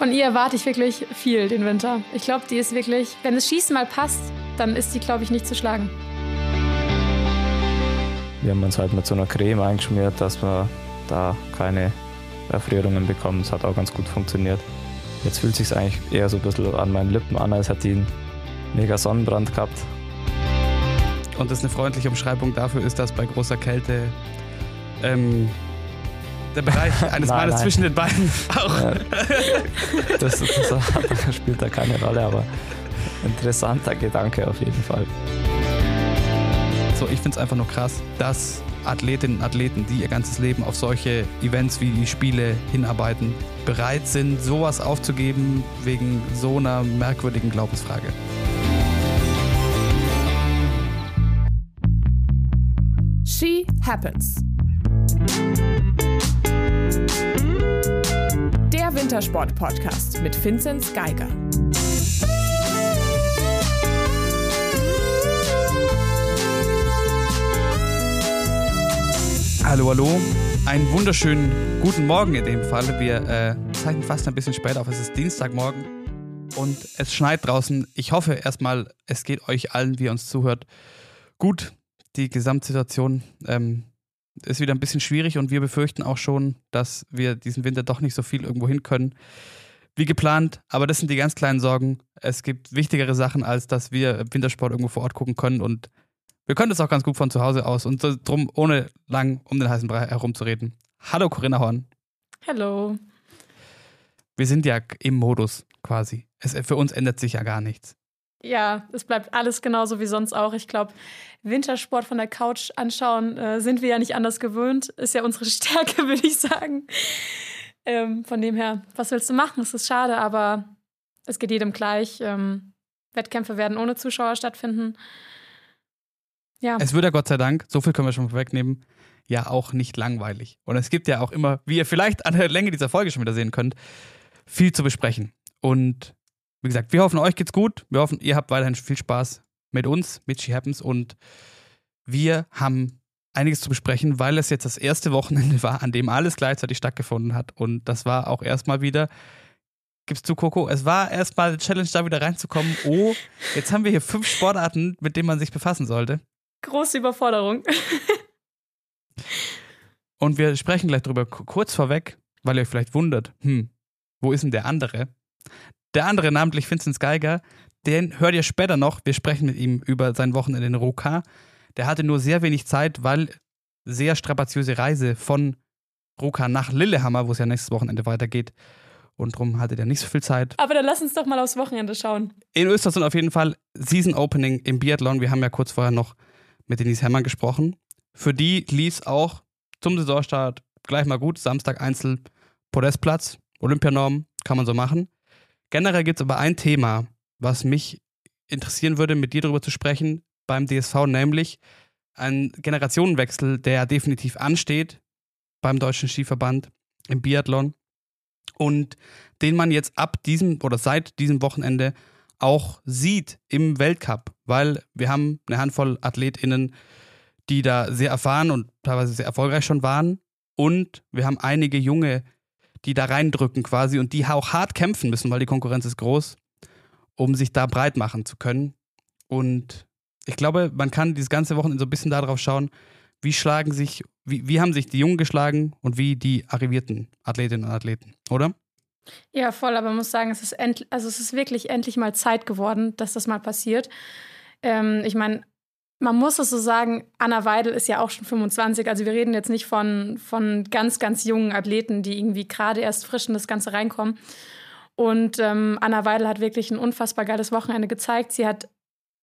Von ihr erwarte ich wirklich viel den Winter. Ich glaube, die ist wirklich, wenn das Schießen mal passt, dann ist die, glaube ich, nicht zu schlagen. Wir haben uns halt mit so einer Creme eingeschmiert, dass wir da keine Erfrierungen bekommen. Es hat auch ganz gut funktioniert. Jetzt fühlt es sich eigentlich eher so ein bisschen an meinen Lippen an, als hätte ich einen mega Sonnenbrand gehabt. Und das eine freundliche Umschreibung dafür ist, dass bei großer Kälte ähm, der Bereich eines Nein, Beines nein. zwischen den Beinen auch. Ja, das, das spielt da keine Rolle, aber interessanter Gedanke auf jeden Fall. So, ich finde es einfach nur krass, dass Athletinnen und Athleten, die ihr ganzes Leben auf solche Events wie die Spiele hinarbeiten, bereit sind, sowas aufzugeben wegen so einer merkwürdigen Glaubensfrage. She Happens. Wintersport-Podcast mit Vinzenz Geiger. Hallo, hallo. Einen wunderschönen guten Morgen in dem Fall. Wir äh, zeichnen fast ein bisschen später auf. Es ist Dienstagmorgen und es schneit draußen. Ich hoffe erstmal, es geht euch allen, wie ihr uns zuhört, gut. Die Gesamtsituation ähm, ist wieder ein bisschen schwierig und wir befürchten auch schon, dass wir diesen Winter doch nicht so viel irgendwo hin können wie geplant. Aber das sind die ganz kleinen Sorgen. Es gibt wichtigere Sachen, als dass wir Wintersport irgendwo vor Ort gucken können und wir können das auch ganz gut von zu Hause aus und drum, ohne lang um den heißen Brei herumzureden. Hallo Corinna Horn. Hello. Wir sind ja im Modus quasi. Es, für uns ändert sich ja gar nichts. Ja, es bleibt alles genauso wie sonst auch. Ich glaube, Wintersport von der Couch anschauen äh, sind wir ja nicht anders gewöhnt. Ist ja unsere Stärke, würde ich sagen. Ähm, von dem her, was willst du machen? Es ist schade, aber es geht jedem gleich. Ähm, Wettkämpfe werden ohne Zuschauer stattfinden. Ja, Es wird ja Gott sei Dank, so viel können wir schon vorwegnehmen, ja auch nicht langweilig. Und es gibt ja auch immer, wie ihr vielleicht an der Länge dieser Folge schon wieder sehen könnt, viel zu besprechen. Und wie gesagt, wir hoffen, euch geht's gut. Wir hoffen, ihr habt weiterhin viel Spaß mit uns, mit She Happens. Und wir haben einiges zu besprechen, weil es jetzt das erste Wochenende war, an dem alles gleichzeitig stattgefunden hat. Und das war auch erstmal wieder, gibst du, Coco, es war erstmal eine Challenge, da wieder reinzukommen. Oh, jetzt haben wir hier fünf Sportarten, mit denen man sich befassen sollte. große Überforderung. Und wir sprechen gleich drüber kurz vorweg, weil ihr euch vielleicht wundert, hm, wo ist denn der andere? Der andere, namentlich Vincent Geiger, den hört ihr später noch. Wir sprechen mit ihm über sein Wochenende in Ruka. Der hatte nur sehr wenig Zeit, weil sehr strapaziöse Reise von Ruka nach Lillehammer, wo es ja nächstes Wochenende weitergeht. Und darum hatte der nicht so viel Zeit. Aber dann lass uns doch mal aufs Wochenende schauen. In Östersund auf jeden Fall Season Opening im Biathlon. Wir haben ja kurz vorher noch mit Denise Herrmann gesprochen. Für die lief es auch zum Saisonstart gleich mal gut. Samstag Einzel, Podestplatz, Olympianorm, kann man so machen. Generell gibt es aber ein Thema, was mich interessieren würde, mit dir darüber zu sprechen beim DSV, nämlich ein Generationenwechsel, der definitiv ansteht beim Deutschen Skiverband im Biathlon und den man jetzt ab diesem oder seit diesem Wochenende auch sieht im Weltcup, weil wir haben eine Handvoll AthletInnen, die da sehr erfahren und teilweise sehr erfolgreich schon waren. Und wir haben einige Junge, die da reindrücken quasi und die auch hart kämpfen müssen, weil die Konkurrenz ist groß, um sich da breit machen zu können. Und ich glaube, man kann dieses ganze Wochenende so ein bisschen darauf schauen, wie schlagen sich, wie, wie haben sich die Jungen geschlagen und wie die arrivierten Athletinnen und Athleten, oder? Ja, voll, aber man muss sagen, es ist, end also es ist wirklich endlich mal Zeit geworden, dass das mal passiert. Ähm, ich meine, man muss es so sagen, Anna Weidel ist ja auch schon 25. Also wir reden jetzt nicht von, von ganz, ganz jungen Athleten, die irgendwie gerade erst frisch in das Ganze reinkommen. Und ähm, Anna Weidel hat wirklich ein unfassbar geiles Wochenende gezeigt. Sie hat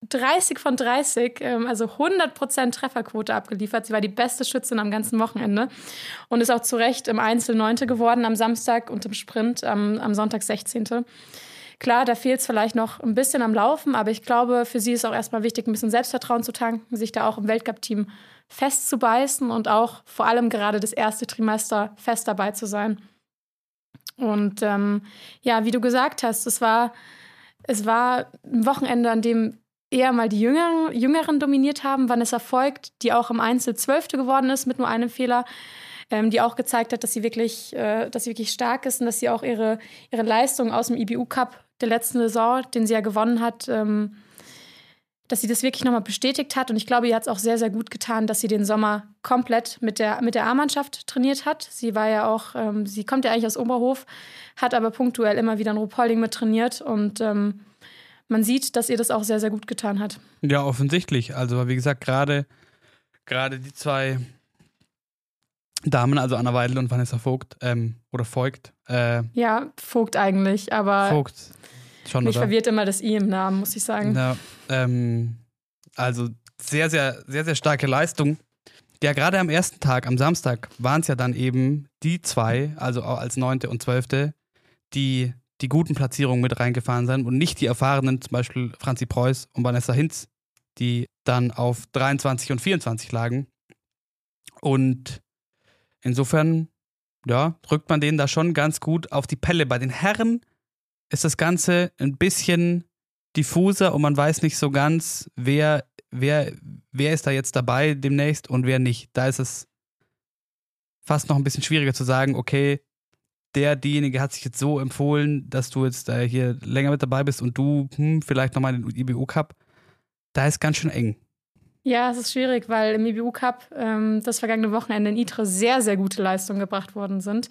30 von 30, ähm, also 100% Trefferquote abgeliefert. Sie war die beste Schützin am ganzen Wochenende und ist auch zu Recht im Einzel Neunte geworden am Samstag und im Sprint am, am Sonntag 16. Klar, da fehlt es vielleicht noch ein bisschen am Laufen, aber ich glaube, für sie ist auch erstmal wichtig, ein bisschen Selbstvertrauen zu tanken, sich da auch im Weltcup-Team festzubeißen und auch vor allem gerade das erste Trimester fest dabei zu sein. Und ähm, ja, wie du gesagt hast, es war, es war ein Wochenende, an dem eher mal die Jüngeren, Jüngeren dominiert haben. Vanessa Voigt, die auch im Einzel Zwölfte geworden ist mit nur einem Fehler. ähm, die auch gezeigt hat, dass sie wirklich, äh, dass sie wirklich stark ist und dass sie auch ihre, ihre Leistung aus dem IBU Cup der letzten Saison, den sie ja gewonnen hat, ähm, dass sie das wirklich nochmal bestätigt hat. Und ich glaube, ihr hat es auch sehr, sehr gut getan, dass sie den Sommer komplett mit der, mit der A-Mannschaft trainiert hat. Sie war ja auch, ähm, sie kommt ja eigentlich aus Oberhof, hat aber punktuell immer wieder in Ruhpolding mit trainiert und ähm, man sieht, dass ihr das auch sehr, sehr gut getan hat. Ja, offensichtlich. Also, wie gesagt, gerade gerade die zwei Damen, also Anna Weidel und Vanessa Vogt, ähm, oder Vogt. Äh, ja, Vogt eigentlich, aber Vogt. Schon, mich oder? verwirrt immer das I im Namen, muss ich sagen. Ja, ähm, also sehr, sehr, sehr, sehr starke Leistung. Ja, gerade am ersten Tag, am Samstag, waren es ja dann eben die zwei, also auch als neunte und zwölfte, die die guten Platzierungen mit reingefahren sind und nicht die erfahrenen, zum Beispiel Franzi Preuß und Vanessa Hinz, die dann auf 23 und 24 lagen. Und insofern, ja, drückt man denen da schon ganz gut auf die Pelle. Bei den Herren ist das Ganze ein bisschen diffuser und man weiß nicht so ganz, wer, wer, wer ist da jetzt dabei demnächst und wer nicht. Da ist es fast noch ein bisschen schwieriger zu sagen, okay, der, diejenige hat sich jetzt so empfohlen, dass du jetzt äh, hier länger mit dabei bist und du hm, vielleicht nochmal den IBU Cup. Da ist ganz schön eng. Ja, es ist schwierig, weil im IBU Cup ähm, das vergangene Wochenende in ITRE sehr, sehr gute Leistungen gebracht worden sind.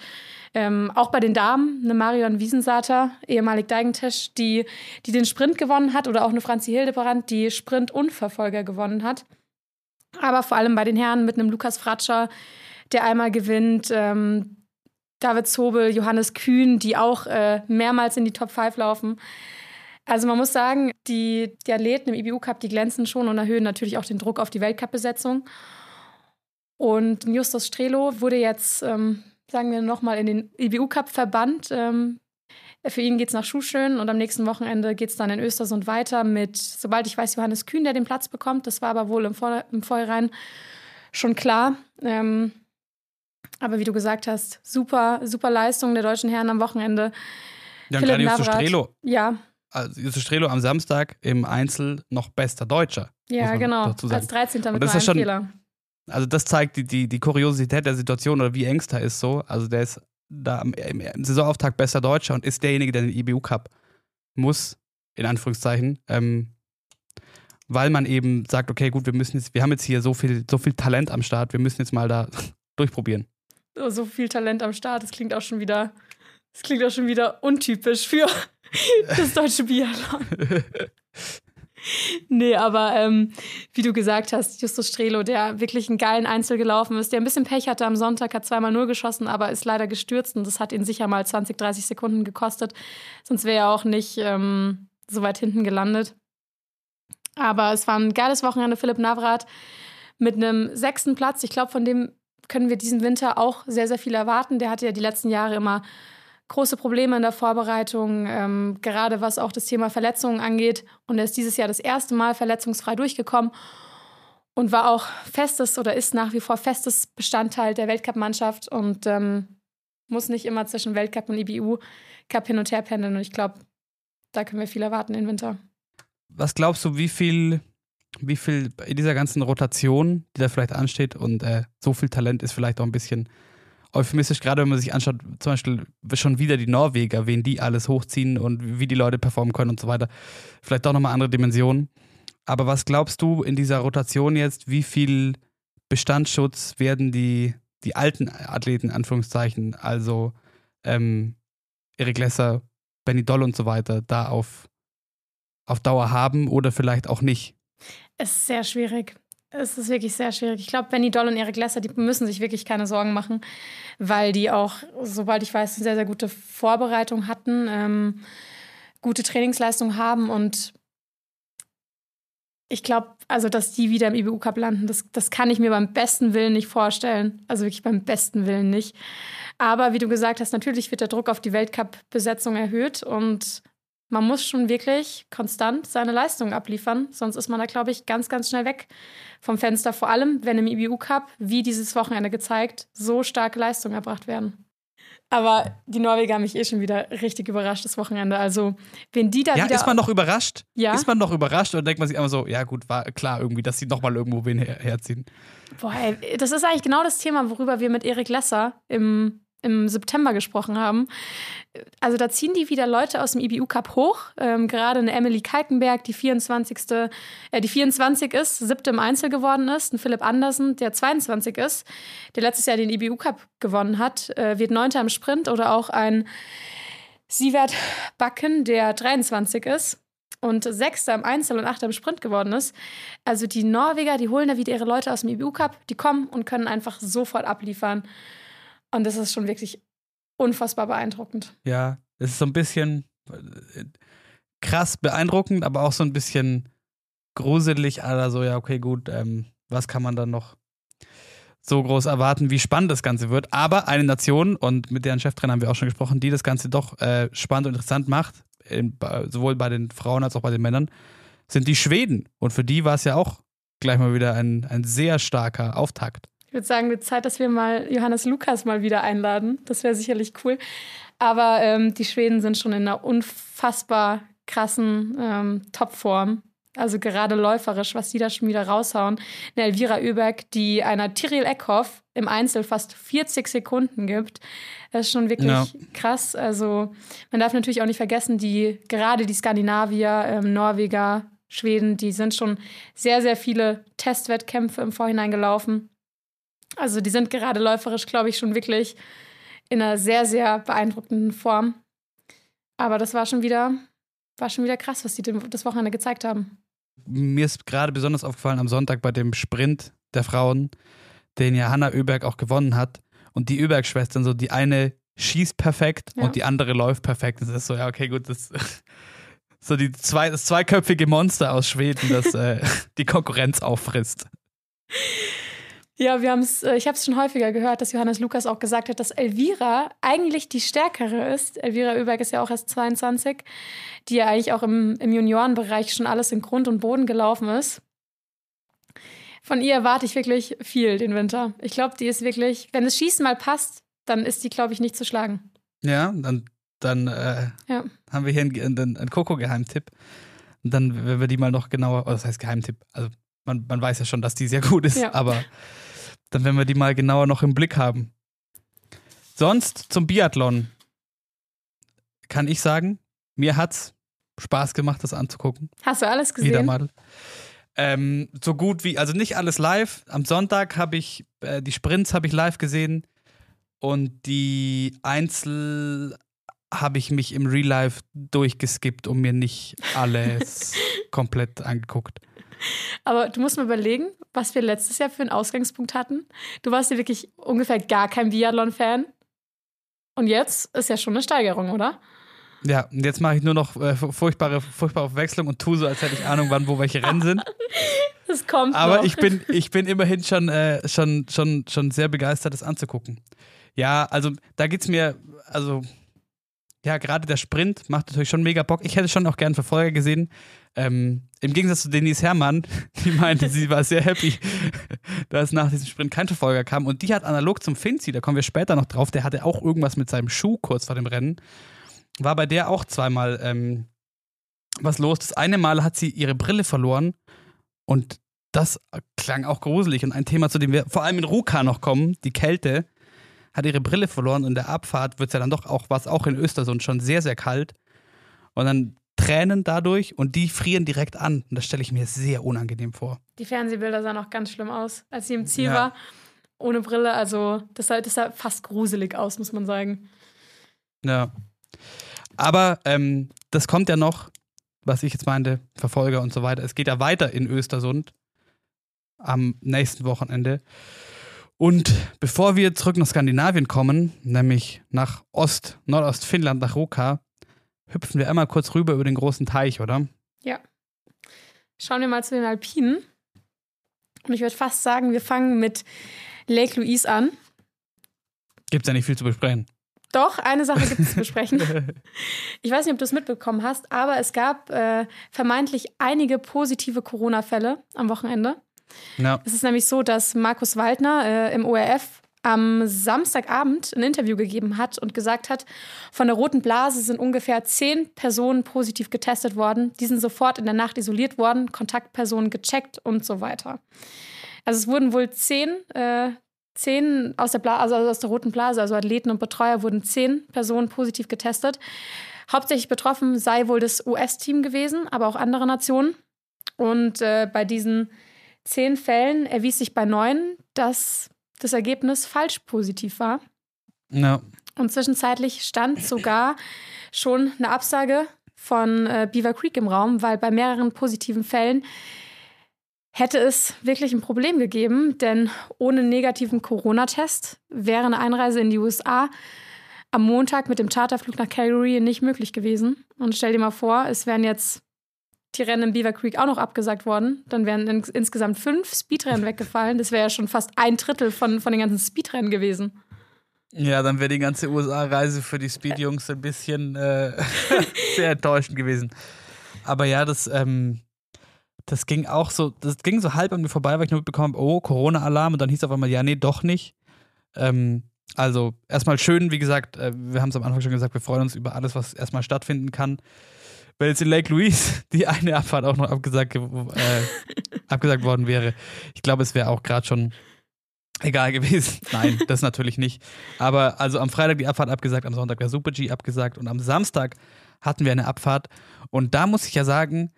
Ähm, auch bei den Damen, eine Marion Wiesensater, ehemalig Deigentisch, die, die den Sprint gewonnen hat, oder auch eine Franzi Hildebrand, die Sprint und Verfolger gewonnen hat. Aber vor allem bei den Herren mit einem Lukas Fratscher, der einmal gewinnt, ähm, David Zobel, Johannes Kühn, die auch äh, mehrmals in die Top 5 laufen. Also man muss sagen, die, die Athleten im IBU Cup, die glänzen schon und erhöhen natürlich auch den Druck auf die Weltcup-Besetzung. Und Justus Strelo wurde jetzt, ähm, sagen wir nochmal, in den IBU Cup verbannt. Ähm, für ihn geht es nach Schuhschön und am nächsten Wochenende geht es dann in Östersund weiter mit, sobald ich weiß, Johannes Kühn, der den Platz bekommt. Das war aber wohl im, Vor im Vorhinein schon klar. Ähm, aber wie du gesagt hast, super, super Leistung der deutschen Herren am Wochenende. Ja, und gerade Justus Navrat. Strelo. Ja, Also Justus Strelo am Samstag im Einzel noch bester Deutscher. ja, genau. Als 13. mit das einem ist schon- Fehler. Also das zeigt die, die, die Kuriosität der Situation oder wie eng es da ist so. Also der ist da im, im Saisonauftakt bester Deutscher und ist derjenige, der den IBU Cup muss, in Anführungszeichen, ähm, weil man eben sagt, okay, gut, wir müssen jetzt, wir haben jetzt hier so viel, so viel Talent am Start, wir müssen jetzt mal da durchprobieren. Oh, so viel Talent am Start. Das klingt auch schon wieder, das klingt auch schon wieder untypisch für das deutsche Biathlon. Nee, aber ähm, wie du gesagt hast, Justus Strelo, der wirklich einen geilen Einzel gelaufen ist, der ein bisschen Pech hatte am Sonntag, hat zweimal nur geschossen, aber ist leider gestürzt und das hat ihn sicher mal 20, 30 Sekunden gekostet. Sonst wäre er auch nicht ähm, so weit hinten gelandet. Aber es war ein geiles Wochenende. Philipp Navrat mit einem sechsten Platz. Ich glaube, von dem können wir diesen Winter auch sehr, sehr viel erwarten. Der hatte ja die letzten Jahre immer große Probleme in der Vorbereitung, ähm, gerade was auch das Thema Verletzungen angeht. Und er ist dieses Jahr das erste Mal verletzungsfrei durchgekommen und war auch festes oder ist nach wie vor festes Bestandteil der Weltcup-Mannschaft und ähm, muss nicht immer zwischen Weltcup und IBU-Cup hin und her pendeln. Und ich glaube, da können wir viel erwarten im Winter. Was glaubst du, wie viel, wie viel in dieser ganzen Rotation, die da vielleicht ansteht und äh, so viel Talent ist vielleicht auch ein bisschen euphemistisch, gerade wenn man sich anschaut, zum Beispiel schon wieder die Norweger, wen die alles hochziehen und wie die Leute performen können und so weiter. Vielleicht doch nochmal andere Dimensionen. Aber was glaubst du in dieser Rotation jetzt, wie viel Bestandsschutz werden die, die alten Athleten, Anführungszeichen, also ähm, Erik Lesser, Benny Doll und so weiter, da auf, auf Dauer haben oder vielleicht auch nicht? Es ist sehr schwierig. Es ist wirklich sehr schwierig. Ich glaube, Benny Doll und Erik Lesser, die müssen sich wirklich keine Sorgen machen, weil die auch, sobald ich weiß, eine sehr, sehr gute Vorbereitung hatten, ähm, gute Trainingsleistung haben und ich glaube, also, dass die wieder im IBU Cup landen, das, das kann ich mir beim besten Willen nicht vorstellen. Also wirklich beim besten Willen nicht. Aber wie du gesagt hast, natürlich wird der Druck auf die Weltcup-Besetzung erhöht und man muss schon wirklich konstant seine Leistung abliefern, sonst ist man da, glaube ich, ganz, ganz schnell weg vom Fenster. Vor allem, wenn im IBU Cup, wie dieses Wochenende gezeigt, so starke Leistungen erbracht werden. Aber die Norweger haben mich eh schon wieder richtig überrascht das Wochenende. Also, wenn die da Ja, wieder. ist man noch überrascht? Ja. Ist man noch überrascht oder denkt man sich einfach so, ja gut, war klar irgendwie, dass sie nochmal irgendwo wen her herziehen? Boah, ey, das ist eigentlich genau das Thema, worüber wir mit Erik Lesser im, im September gesprochen haben. Also da ziehen die wieder Leute aus dem IBU Cup hoch. Ähm, gerade eine Emily Kalkenberg, die 24. Äh, die 24 ist, siebte im Einzel geworden ist. Ein Philipp Andersen, der 22 ist, der letztes Jahr den IBU Cup gewonnen hat, äh, wird Neunter im Sprint. Oder auch ein Sievert Backen, der 23 ist und Sechster im Einzel und Achter im Sprint geworden ist. Also die Norweger, die holen da wieder ihre Leute aus dem IBU Cup, die kommen und können einfach sofort abliefern. Und das ist schon wirklich unfassbar beeindruckend. Ja, es ist so ein bisschen äh, krass beeindruckend, aber auch so ein bisschen gruselig. Also ja, okay, gut, ähm, was kann man dann noch so groß erwarten, wie spannend das Ganze wird. Aber eine Nation, und mit deren Cheftrainer haben wir auch schon gesprochen, die das Ganze doch äh, spannend und interessant macht, in, sowohl bei den Frauen als auch bei den Männern, sind die Schweden. Und für die war es ja auch gleich mal wieder ein, ein sehr starker Auftakt. Ich würde sagen, wird Zeit, dass wir mal Johannes Lukas mal wieder einladen. Das wäre sicherlich cool. Aber ähm, die Schweden sind schon in einer unfassbar krassen ähm, Topform. Also gerade läuferisch, was die da schon wieder raushauen. Eine Elvira Oeberg, die einer Tiril Eckhoff im Einzel fast 40 Sekunden gibt. Das ist schon wirklich Ja. krass. Also man darf natürlich auch nicht vergessen, die gerade die Skandinavier, ähm, Norweger, Schweden, die sind schon sehr, sehr viele Testwettkämpfe im Vorhinein gelaufen. Also die sind gerade läuferisch, glaube ich, schon wirklich in einer sehr, sehr beeindruckenden Form. Aber das war schon wieder, war schon wieder krass, was die das Wochenende gezeigt haben. mir ist gerade besonders aufgefallen am Sonntag bei dem Sprint der Frauen, den ja Hanna Oeberg auch gewonnen hat. Und die Oeberg-Schwestern, so die eine schießt perfekt Ja. und die andere läuft perfekt. Das ist so, ja, okay, gut, das so die zwei, das zweiköpfige Monster aus Schweden, das äh, die Konkurrenz auffrisst. Ja, wir haben es, äh, ich habe es schon häufiger gehört, dass Johannes Lukas auch gesagt hat, dass Elvira eigentlich die stärkere ist. Elvira Oeberg ist ja auch erst 22, die ja eigentlich auch im, im Juniorenbereich schon alles in Grund und Boden gelaufen ist. Von ihr erwarte ich wirklich viel den Winter. Ich glaube, die ist wirklich, wenn das Schießen mal passt, dann ist die, glaube ich, nicht zu schlagen. Ja, dann, dann äh, Ja. haben wir hier einen, einen, einen Coco-Geheimtipp. Und dann, wenn wir die mal noch genauer, oh, das heißt Geheimtipp, also man, man weiß ja schon, dass die sehr gut ist, Ja. aber dann werden wir die mal genauer noch im Blick haben. Sonst zum Biathlon kann ich sagen, mir hat's Spaß gemacht, das anzugucken. Hast du alles Wieder gesehen? mal. Ähm, so gut wie, also nicht alles live. Am Sonntag habe ich, äh, die Sprints habe ich live gesehen und die Einzel habe ich mich im Real Life durchgeskippt und mir nicht alles komplett angeguckt. Aber du musst mal überlegen, was wir letztes Jahr für einen Ausgangspunkt hatten. Du warst ja wirklich ungefähr gar kein Biathlon-Fan. Und jetzt ist ja schon eine Steigerung, oder? Ja, und jetzt mache ich nur noch äh, furchtbare, furchtbare Verwechslung und tue so, als hätte ich Ahnung, wann wo welche Rennen sind. Das kommt Aber noch. ich bin, ich bin immerhin schon, äh, schon, schon, schon sehr begeistert, das anzugucken. Ja, also da geht's mir, also ja, gerade der Sprint macht natürlich schon mega Bock. Ich hätte schon auch gern Verfolger gesehen. Ähm, Im Gegensatz zu Denise Herrmann, die meinte, sie war sehr happy, dass nach diesem Sprint kein Verfolger kam. Und die hat analog zum Finzi, da kommen wir später noch drauf, der hatte auch irgendwas mit seinem Schuh kurz vor dem Rennen. War bei der auch zweimal ähm, was los. Das eine Mal hat sie ihre Brille verloren und das klang auch gruselig. Und ein Thema, zu dem wir vor allem in Ruka noch kommen, die Kälte, hat ihre Brille verloren und in der Abfahrt wird es ja dann doch auch, was auch in Östersund schon sehr, sehr kalt. Und dann Tränen dadurch und die frieren direkt an. Und das stelle ich mir sehr unangenehm vor. Die Fernsehbilder sahen auch ganz schlimm aus, als sie im Ziel Ja. war. Ohne Brille. Also, das sah, das sah fast gruselig aus, muss man sagen. Ja. Aber ähm, das kommt ja noch, was ich jetzt meinte, Verfolger und so weiter. Es geht ja weiter in Östersund am nächsten Wochenende. Und bevor wir zurück nach Skandinavien kommen, nämlich nach Ost, Nordostfinnland, nach Ruka, hüpfen wir einmal kurz rüber über den großen Teich, oder? Schauen wir mal zu den Alpinen. Und ich würde fast sagen, wir fangen mit Lake Louise an. Gibt's ja nicht viel zu besprechen. Doch, eine Sache gibt es zu besprechen. Ich weiß nicht, ob du es mitbekommen hast, aber es gab äh, vermeintlich einige positive Corona-Fälle am Wochenende. Ja. Es ist nämlich so, dass Markus Waldner äh, im ORF am Samstagabend ein Interview gegeben hat und gesagt hat, von der roten Blase sind ungefähr zehn Personen positiv getestet worden. Die sind sofort in der Nacht isoliert worden, Kontaktpersonen gecheckt und so weiter. Also es wurden wohl zehn, äh, zehn aus der, Bla also aus der roten Blase, also Athleten und Betreuer, wurden zehn Personen positiv getestet. Hauptsächlich betroffen sei wohl das US-Team gewesen, aber auch andere Nationen. Und äh, bei diesen zehn Fällen erwies sich bei neun, dass das Ergebnis falsch positiv war. Ja. Und zwischenzeitlich stand sogar schon eine Absage von äh, Beaver Creek im Raum, weil bei mehreren positiven Fällen hätte es wirklich ein Problem gegeben, denn ohne negativen Corona-Test wäre eine Einreise in die USA am Montag mit dem Charterflug nach Calgary nicht möglich gewesen. Und stell dir mal vor, es wären jetzt die Rennen in Beaver Creek auch noch abgesagt worden. Dann wären in, insgesamt fünf Speedrennen weggefallen. Das wäre ja schon fast ein Drittel von, von den ganzen Speedrennen gewesen. Ja, dann wäre die ganze USA-Reise für die Speed-Jungs ein bisschen äh, sehr enttäuschend gewesen. Aber ja, das, ähm, das ging auch so, das ging so halb an mir vorbei, weil ich nur mitbekommen habe, oh, Corona-Alarm und dann hieß es auf einmal, ja, nee, doch nicht. Ähm, also erstmal schön, wie gesagt, äh, wir haben es am Anfang schon gesagt, wir freuen uns über alles, was erstmal stattfinden kann weil jetzt in Lake Louise die eine Abfahrt auch noch abgesagt, äh, abgesagt worden wäre. Ich glaube, es wäre auch gerade schon egal gewesen. Nein, das natürlich nicht. Aber also am Freitag die Abfahrt abgesagt, am Sonntag der Super G abgesagt und am Samstag hatten wir eine Abfahrt. Und da muss ich ja sagen,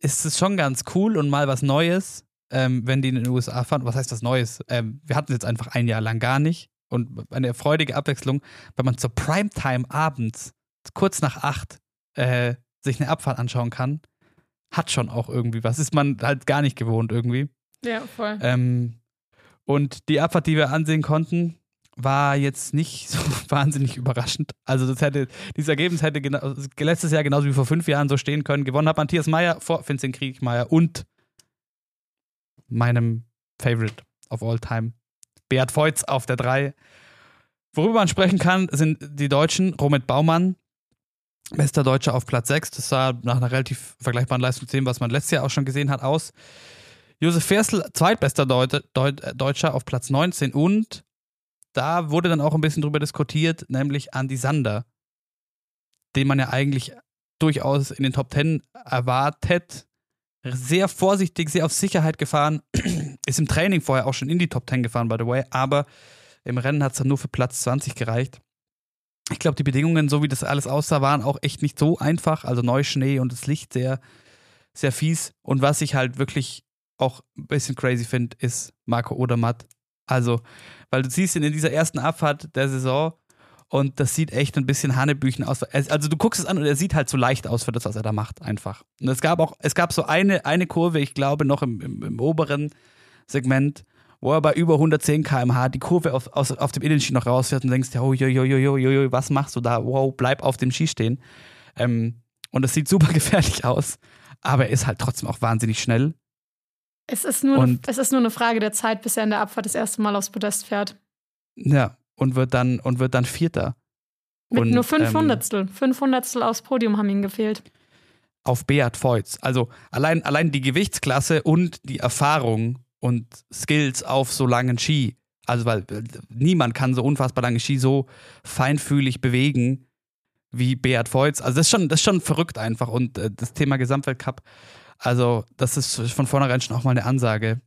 ist es schon ganz cool und mal was Neues, ähm, wenn die in den USA fahren. Was heißt was Neues? Ähm, wir hatten es jetzt einfach ein Jahr lang gar nicht. Und eine freudige Abwechslung, weil man zur Primetime abends, kurz nach acht, äh, sich eine Abfahrt anschauen kann, hat schon auch irgendwie was. Ist man halt gar nicht gewohnt irgendwie. Ja, voll. Ähm, und die Abfahrt, die wir ansehen konnten, war jetzt nicht so wahnsinnig überraschend. Also das hätte, dieses Ergebnis hätte letztes Jahr genauso wie vor fünf Jahren so stehen können. Gewonnen hat Matthias Meyer vor Vincent Kriegmeier und meinem Favorite of all time, Beat Voits auf der 3. Worüber man sprechen kann, sind die Deutschen, Romit Baumann, Bester Deutscher auf Platz 6. Das sah nach einer relativ vergleichbaren Leistung zu dem, was man letztes Jahr auch schon gesehen hat, aus. Josef Ferstl, zweitbester Deut Deut Deutscher auf Platz 19. Und da wurde dann auch ein bisschen drüber diskutiert, nämlich Andy Sander, den man ja eigentlich durchaus in den Top 10 erwartet. Sehr vorsichtig, sehr auf Sicherheit gefahren. Ist im Training vorher auch schon in die Top 10 gefahren, by the way. Aber im Rennen hat es dann nur für Platz 20 gereicht ich glaube, die Bedingungen, so wie das alles aussah, waren auch echt nicht so einfach. Also Neuschnee und das Licht sehr, sehr fies. Und was ich halt wirklich auch ein bisschen crazy finde, ist Marco Odermatt. Also, weil du siehst ihn in dieser ersten Abfahrt der Saison und das sieht echt ein bisschen Hanebüchen aus. Also du guckst es an und er sieht halt so leicht aus für das, was er da macht, einfach. Und es gab auch, es gab so eine, eine Kurve, ich glaube, noch im, im, im oberen Segment, wo er bei über 110 km/h die Kurve auf, aus, auf dem Innenski noch rausfährt und denkst, oh, jo, jo, jo, jo, jo, was machst du da? Wow, bleib auf dem Ski stehen. Ähm, und es sieht super gefährlich aus, aber er ist halt trotzdem auch wahnsinnig schnell. Es ist, nur eine, es ist nur eine Frage der Zeit, bis er in der Abfahrt das erste Mal aufs Podest fährt. Ja, und wird dann, und wird dann Vierter. Mit und, nur fünf ähm, Hundertstel. Fünf Hundertstel aufs Podium haben ihm gefehlt. Auf Beat Voits. Also allein, allein die Gewichtsklasse und die Erfahrung und Skills auf so langen Ski. Also, weil äh, niemand kann so unfassbar lange Ski so feinfühlig bewegen wie Beat Voits. Also, das ist schon, das ist schon verrückt einfach. Und äh, das Thema Gesamtweltcup, also, das ist von vornherein schon auch mal eine Ansage,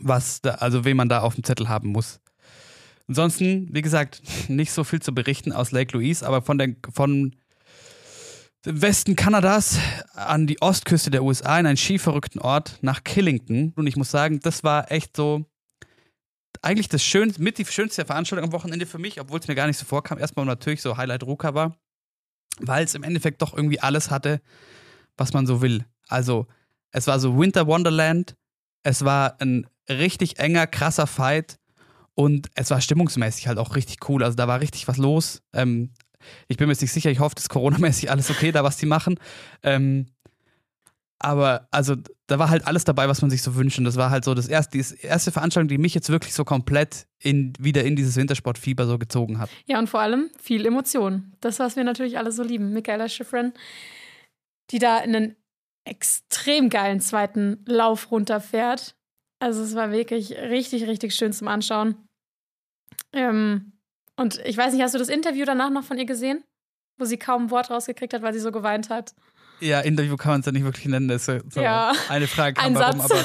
was da, also, wen man da auf dem Zettel haben muss. Ansonsten, wie gesagt, nicht so viel zu berichten aus Lake Louise, aber von, der, von Westen Kanadas an die Ostküste der USA in einen skiverrückten Ort nach Killington. Und ich muss sagen, das war echt so eigentlich das schönste, mit die schönste Veranstaltung am Wochenende für mich, obwohl es mir gar nicht so vorkam. Erstmal natürlich so Highlight Ruka war, weil es im Endeffekt doch irgendwie alles hatte, was man so will. Also, es war so Winter Wonderland, es war ein richtig enger, krasser Fight und es war stimmungsmäßig halt auch richtig cool. Also, da war richtig was los. Ähm, ich bin mir jetzt nicht sicher, ich hoffe, das ist coronamäßig alles okay, da was die machen. Ähm, aber also da war halt alles dabei, was man sich so wünscht. Und das war halt so das erste, die erste Veranstaltung, die mich jetzt wirklich so komplett in, wieder in dieses Wintersportfieber so gezogen hat. Ja, und vor allem viel Emotion. Das, was wir natürlich alle so lieben. Michaela Schifrin, die da in einen extrem geilen zweiten Lauf runterfährt. Also es war wirklich richtig, richtig schön zum Anschauen. Ähm, und ich weiß nicht, hast du das Interview danach noch von ihr gesehen? Wo sie kaum ein Wort rausgekriegt hat, weil sie so geweint hat. Ja, Interview kann man es ja nicht wirklich nennen. Das ist so Ja. eine Frage kam Ein warum, Satz. aber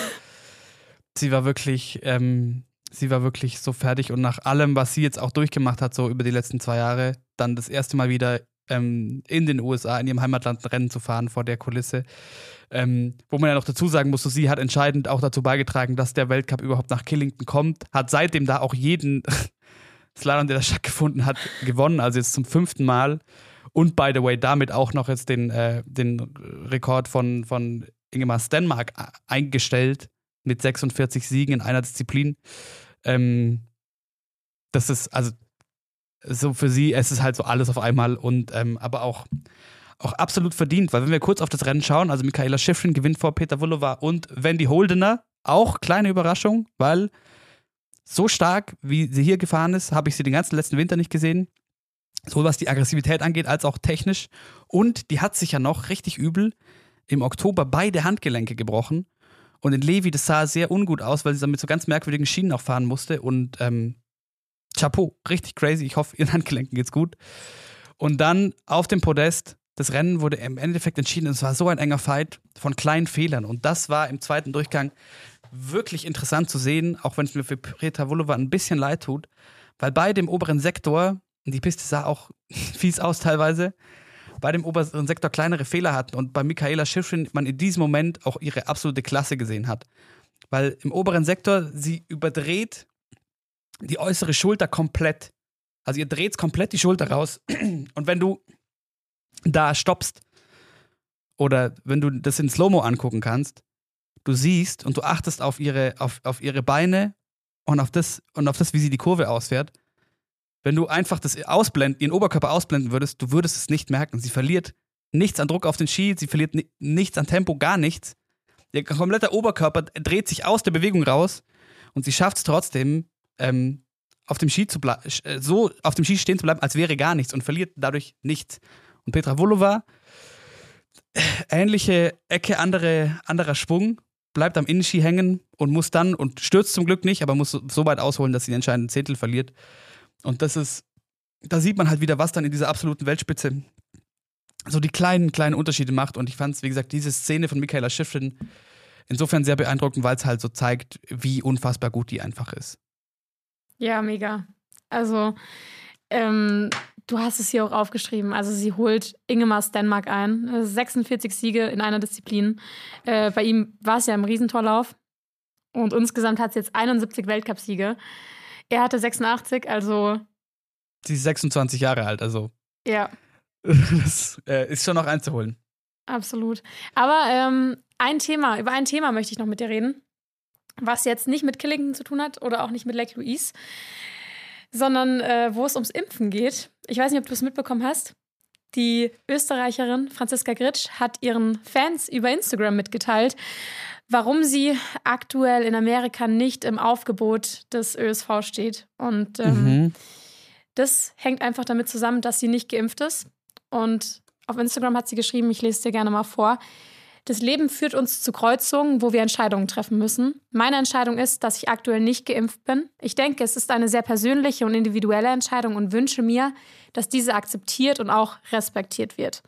sie war wirklich, ähm, sie war wirklich so fertig und nach allem, was sie jetzt auch durchgemacht hat, so über die letzten zwei Jahre, dann das erste Mal wieder ähm, in den USA, in ihrem Heimatland ein Rennen zu fahren vor der Kulisse. Ähm, wo man ja noch dazu sagen muss, so sie hat entscheidend auch dazu beigetragen, dass der Weltcup überhaupt nach Killington kommt, hat seitdem da auch jeden Slalom, der da stattgefunden hat, gewonnen, also jetzt zum fünften Mal. Und by the way, damit auch noch jetzt den, äh, den Rekord von, von Ingemar Stenmark eingestellt mit 46 Siegen in einer Disziplin. Ähm, das ist, also, so für sie, es ist halt so alles auf einmal und ähm, aber auch, auch absolut verdient, weil wenn wir kurz auf das Rennen schauen, also Michaela Schifrin gewinnt vor Peter Vulova und Wendy Holdener, auch kleine Überraschung, weil so stark, wie sie hier gefahren ist, habe ich sie den ganzen letzten Winter nicht gesehen. Sowohl was die Aggressivität angeht, als auch technisch. Und die hat sich ja noch richtig übel im Oktober beide Handgelenke gebrochen. Und in Levi, das sah sehr ungut aus, weil sie dann mit so ganz merkwürdigen Schienen auch fahren musste. Und ähm, Chapeau, richtig crazy. Ich hoffe, ihren Handgelenken geht's gut. Und dann auf dem Podest, das Rennen wurde im Endeffekt entschieden. Es war so ein enger Fight von kleinen Fehlern. Und das war im zweiten Durchgang wirklich interessant zu sehen, auch wenn es mir für Petra Volova ein bisschen leid tut, weil bei dem oberen Sektor, die Piste sah auch fies aus teilweise, bei dem oberen Sektor kleinere Fehler hatten und bei Michaela Schiffrin man in diesem Moment auch ihre absolute Klasse gesehen hat. Weil im oberen Sektor sie überdreht die äußere Schulter komplett. Also ihr dreht komplett die Schulter raus. Und wenn du da stoppst oder wenn du das in Slow-Mo angucken kannst, du siehst und du achtest auf ihre, auf, auf ihre Beine und auf, das, und auf das, wie sie die Kurve ausfährt. Wenn du einfach das ausblenden, ihren Oberkörper ausblenden würdest, du würdest es nicht merken. Sie verliert nichts an Druck auf den Ski, sie verliert ni nichts an Tempo, gar nichts. Ihr kompletter Oberkörper dreht sich aus der Bewegung raus und sie schafft es trotzdem, ähm, auf dem Ski zu äh, so auf dem Ski stehen zu bleiben, als wäre gar nichts und verliert dadurch nichts. Und Petra Volova, äh, ähnliche Ecke, andere, anderer Schwung, bleibt am Innenski hängen und muss dann, und stürzt zum Glück nicht, aber muss so, weit ausholen, dass sie den entscheidenden Zehntel verliert. Und das ist, da sieht man halt wieder, was dann in dieser absoluten Weltspitze so die kleinen, kleinen Unterschiede macht. Und ich fand es, wie gesagt, diese Szene von Michaela Schiffrin insofern sehr beeindruckend, weil es halt so zeigt, wie unfassbar gut die einfach ist. Ja, mega. Also, ähm, du hast es hier auch aufgeschrieben. Also, sie holt Ingemar Stenmark ein. Äh, 46 Siege in einer Disziplin. Äh, bei ihm war es ja im Riesentorlauf. Und insgesamt hat sie jetzt 71 Weltcupsiege. Er hatte 86, also Sie ist 26 Jahre alt, also ja, das äh, ist schon noch einzuholen. absolut. Aber ähm, ein Thema, über ein Thema möchte ich noch mit dir reden, was jetzt nicht mit Killington zu tun hat oder auch nicht mit Lake Louise, sondern äh, wo es ums Impfen geht. Ich weiß nicht, ob du es mitbekommen hast. Die Österreicherin Franziska Gritsch hat ihren Fans über Instagram mitgeteilt, warum sie aktuell in Amerika nicht im Aufgebot des ÖSV steht. Und ähm, Mhm. das hängt einfach damit zusammen, dass sie nicht geimpft ist. Und auf Instagram hat sie geschrieben, ich lese es dir gerne mal vor. Das Leben führt uns zu Kreuzungen, wo wir Entscheidungen treffen müssen. Meine Entscheidung ist, dass ich aktuell nicht geimpft bin. Ich denke, es ist eine sehr persönliche und individuelle Entscheidung und wünsche mir, dass diese akzeptiert und auch respektiert wird.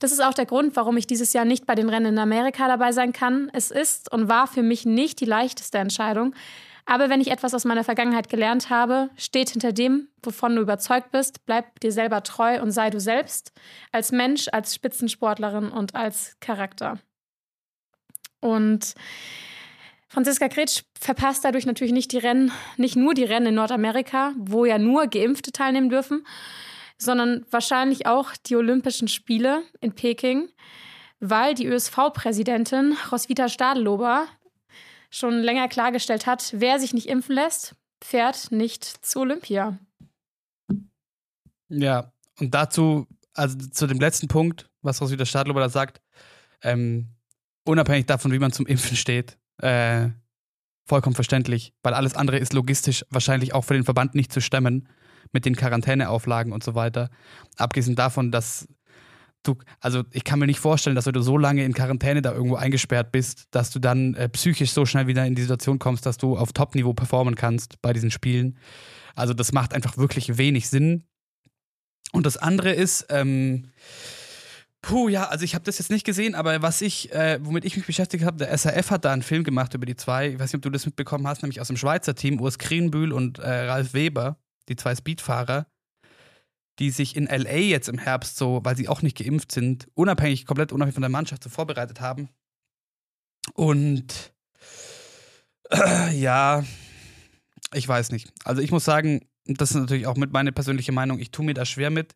Das ist auch der Grund, warum ich dieses Jahr nicht bei den Rennen in Amerika dabei sein kann. Es ist und war für mich nicht die leichteste Entscheidung. Aber wenn ich etwas aus meiner Vergangenheit gelernt habe, steht hinter dem, wovon du überzeugt bist, bleib dir selber treu und sei du selbst, als Mensch, als Spitzensportlerin und als Charakter. Und Franziska Kretsch verpasst dadurch natürlich nicht die Rennen, nicht nur die Rennen in Nordamerika, wo ja nur Geimpfte teilnehmen dürfen, sondern wahrscheinlich auch die Olympischen Spiele in Peking, weil die ÖSV-Präsidentin Roswitha Stadelober schon länger klargestellt hat, wer sich nicht impfen lässt, fährt nicht zu Olympia. Ja, und dazu, also zu dem letzten Punkt, was Roswitha Stadlober da sagt, ähm, unabhängig davon, wie man zum Impfen steht, äh, vollkommen verständlich, weil alles andere ist logistisch wahrscheinlich auch für den Verband nicht zu stemmen mit den Quarantäneauflagen und so weiter. Abgesehen davon, dass du, also ich kann mir nicht vorstellen, dass du so lange in Quarantäne da irgendwo eingesperrt bist, dass du dann äh, psychisch so schnell wieder in die Situation kommst, dass du auf Top-Niveau performen kannst bei diesen Spielen. Also das macht einfach wirklich wenig Sinn. Und das andere ist, ähm, puh, ja, also ich habe das jetzt nicht gesehen, aber was ich, äh, womit ich mich beschäftigt habe, der SRF hat da einen Film gemacht über die zwei, ich weiß nicht, ob du das mitbekommen hast, nämlich aus dem Schweizer Team, Urs Krienbühl und äh, Ralf Weber, die zwei Speedfahrer, die sich in LA jetzt im Herbst so, weil sie auch nicht geimpft sind, unabhängig, komplett unabhängig von der Mannschaft so vorbereitet haben. Und äh, ja, ich weiß nicht. Also ich muss sagen, das ist natürlich auch mit meiner persönlichen Meinung, ich tue mir da schwer mit.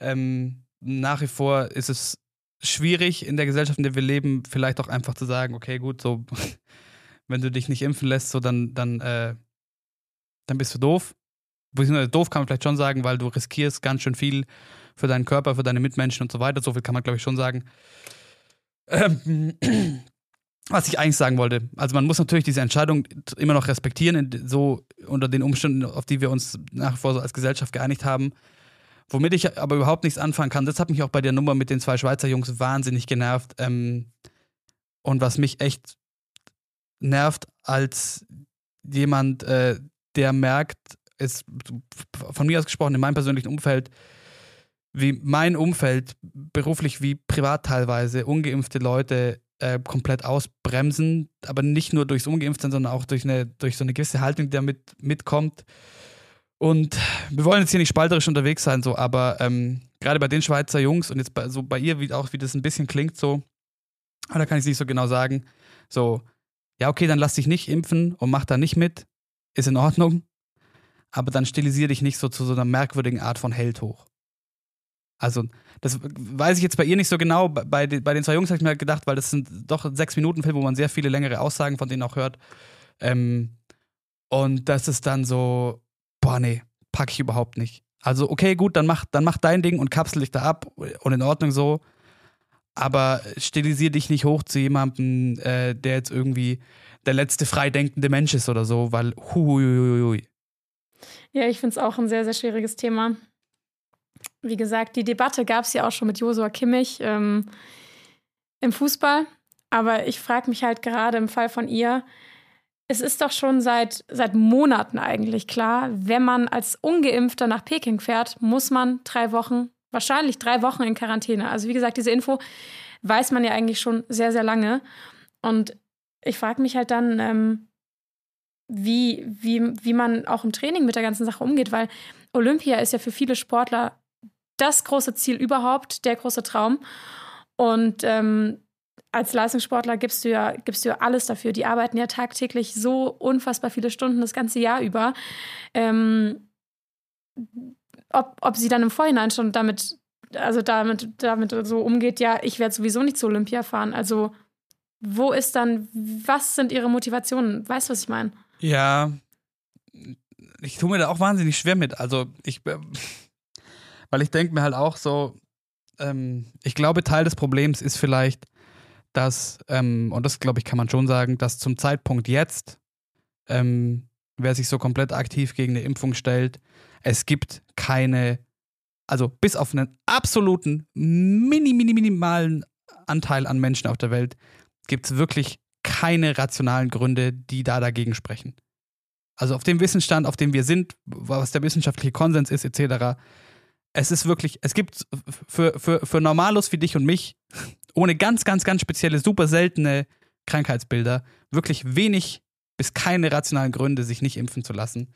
Ähm, nach wie vor ist es schwierig in der Gesellschaft, in der wir leben, vielleicht auch einfach zu sagen, okay, gut, so, wenn du dich nicht impfen lässt, so dann, dann, äh, dann bist du doof. Beziehungsweise doof kann man vielleicht schon sagen, weil du riskierst ganz schön viel für deinen Körper, für deine Mitmenschen und so weiter. So viel kann man, glaube ich, schon sagen. Ähm, was ich eigentlich sagen wollte, also man muss natürlich diese Entscheidung immer noch respektieren, so unter den Umständen, auf die wir uns nach wie vor so als Gesellschaft geeinigt haben. Womit ich aber überhaupt nichts anfangen kann, das hat mich auch bei der Nummer mit den zwei Schweizer Jungs wahnsinnig genervt. Ähm, und was mich echt nervt als jemand, äh, der merkt, ist von mir aus gesprochen in meinem persönlichen Umfeld, wie mein Umfeld, beruflich wie privat teilweise, ungeimpfte Leute äh, komplett ausbremsen, aber nicht nur durchs Ungeimpftsein, sondern auch durch, eine, durch so eine gewisse Haltung, die damit mitkommt. Und wir wollen jetzt hier nicht spalterisch unterwegs sein, so, aber ähm, gerade bei den Schweizer Jungs und jetzt bei, so bei ihr, wie auch wie das ein bisschen klingt, so, da kann ich es nicht so genau sagen. So, ja, okay, dann lass dich nicht impfen und mach da nicht mit. Ist in Ordnung. Aber dann stilisier dich nicht so zu so einer merkwürdigen Art von Held hoch. Also, das weiß ich jetzt bei ihr nicht so genau. Bei, bei den zwei Jungs habe ich mir halt gedacht, weil das sind doch sechs Minuten Film, wo man sehr viele längere Aussagen von denen auch hört. Ähm, und das ist dann so, boah, nee, packe ich überhaupt nicht. Also, okay, gut, dann mach, dann mach dein Ding und kapsel dich da ab und in Ordnung so. Aber stilisier dich nicht hoch zu jemandem, äh, der jetzt irgendwie der letzte freidenkende Mensch ist oder so, weil hui. Ja, ich finde es auch ein sehr, sehr schwieriges Thema. Wie gesagt, die Debatte gab es ja auch schon mit Josua Kimmich ähm, im Fußball. Aber ich frage mich halt gerade im Fall von ihr, es ist doch schon seit, seit Monaten eigentlich klar, wenn man als Ungeimpfter nach Peking fährt, muss man drei Wochen, wahrscheinlich drei Wochen in Quarantäne. Also wie gesagt, diese Info weiß man ja eigentlich schon sehr, sehr lange. Und ich frage mich halt dann, ähm, wie, wie, wie man auch im Training mit der ganzen Sache umgeht, weil Olympia ist ja für viele Sportler das große Ziel überhaupt, der große Traum. Und ähm, als Leistungssportler gibst du ja, gibst du ja alles dafür. Die arbeiten ja tagtäglich so unfassbar viele Stunden das ganze Jahr über. Ähm, ob, ob sie dann im Vorhinein schon damit, also damit, damit so umgeht, ja, ich werde sowieso nicht zu Olympia fahren. Also, wo ist dann, was sind ihre Motivationen? Weißt du, was ich meine? Ja, ich tue mir da auch wahnsinnig schwer mit. Also, ich, äh, weil ich denke mir halt auch so, ähm, ich glaube, Teil des Problems ist vielleicht, dass, ähm, und das glaube ich, kann man schon sagen, dass zum Zeitpunkt jetzt, ähm, wer sich so komplett aktiv gegen eine Impfung stellt, es gibt keine, also bis auf einen absoluten, mini, mini, minimalen Anteil an Menschen auf der Welt, gibt es wirklich keine rationalen Gründe, die da dagegen sprechen. Also auf dem Wissensstand, auf dem wir sind, was der wissenschaftliche Konsens ist, etc., es ist wirklich, es gibt für, für, für Normalos wie dich und mich, ohne ganz, ganz, ganz spezielle, super seltene Krankheitsbilder, wirklich wenig bis keine rationalen Gründe, sich nicht impfen zu lassen.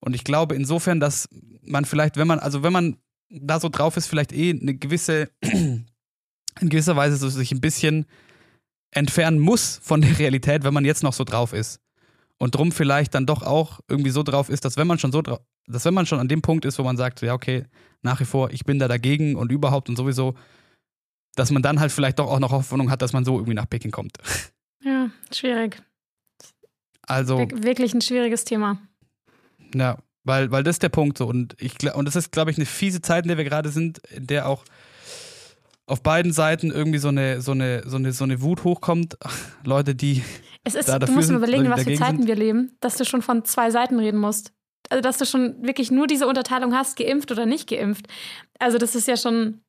Und ich glaube insofern, dass man vielleicht, wenn man, also wenn man da so drauf ist, vielleicht eh eine gewisse, in gewisser Weise so sich ein bisschen entfernen muss von der Realität, wenn man jetzt noch so drauf ist. Und drum vielleicht dann doch auch irgendwie so drauf ist, dass wenn man schon so drauf, dass wenn man schon an dem Punkt ist, wo man sagt, ja, okay, nach wie vor, ich bin da dagegen und überhaupt und sowieso, dass man dann halt vielleicht doch auch noch Hoffnung hat, dass man so irgendwie nach Peking kommt. Ja, schwierig. Also. Wir wirklich ein schwieriges Thema. Ja, weil, weil das ist der Punkt so. Und, ich, und das ist, glaube ich, eine fiese Zeit, in der wir gerade sind, in der auch auf beiden Seiten irgendwie so eine, so eine, so eine, so eine Wut hochkommt. Leute, die. Es ist, da du musst mir überlegen, was für Zeiten sind. wir leben, dass du schon von zwei Seiten reden musst also dass du schon wirklich nur diese Unterteilung hast, geimpft oder nicht geimpft. Also das ist ja schon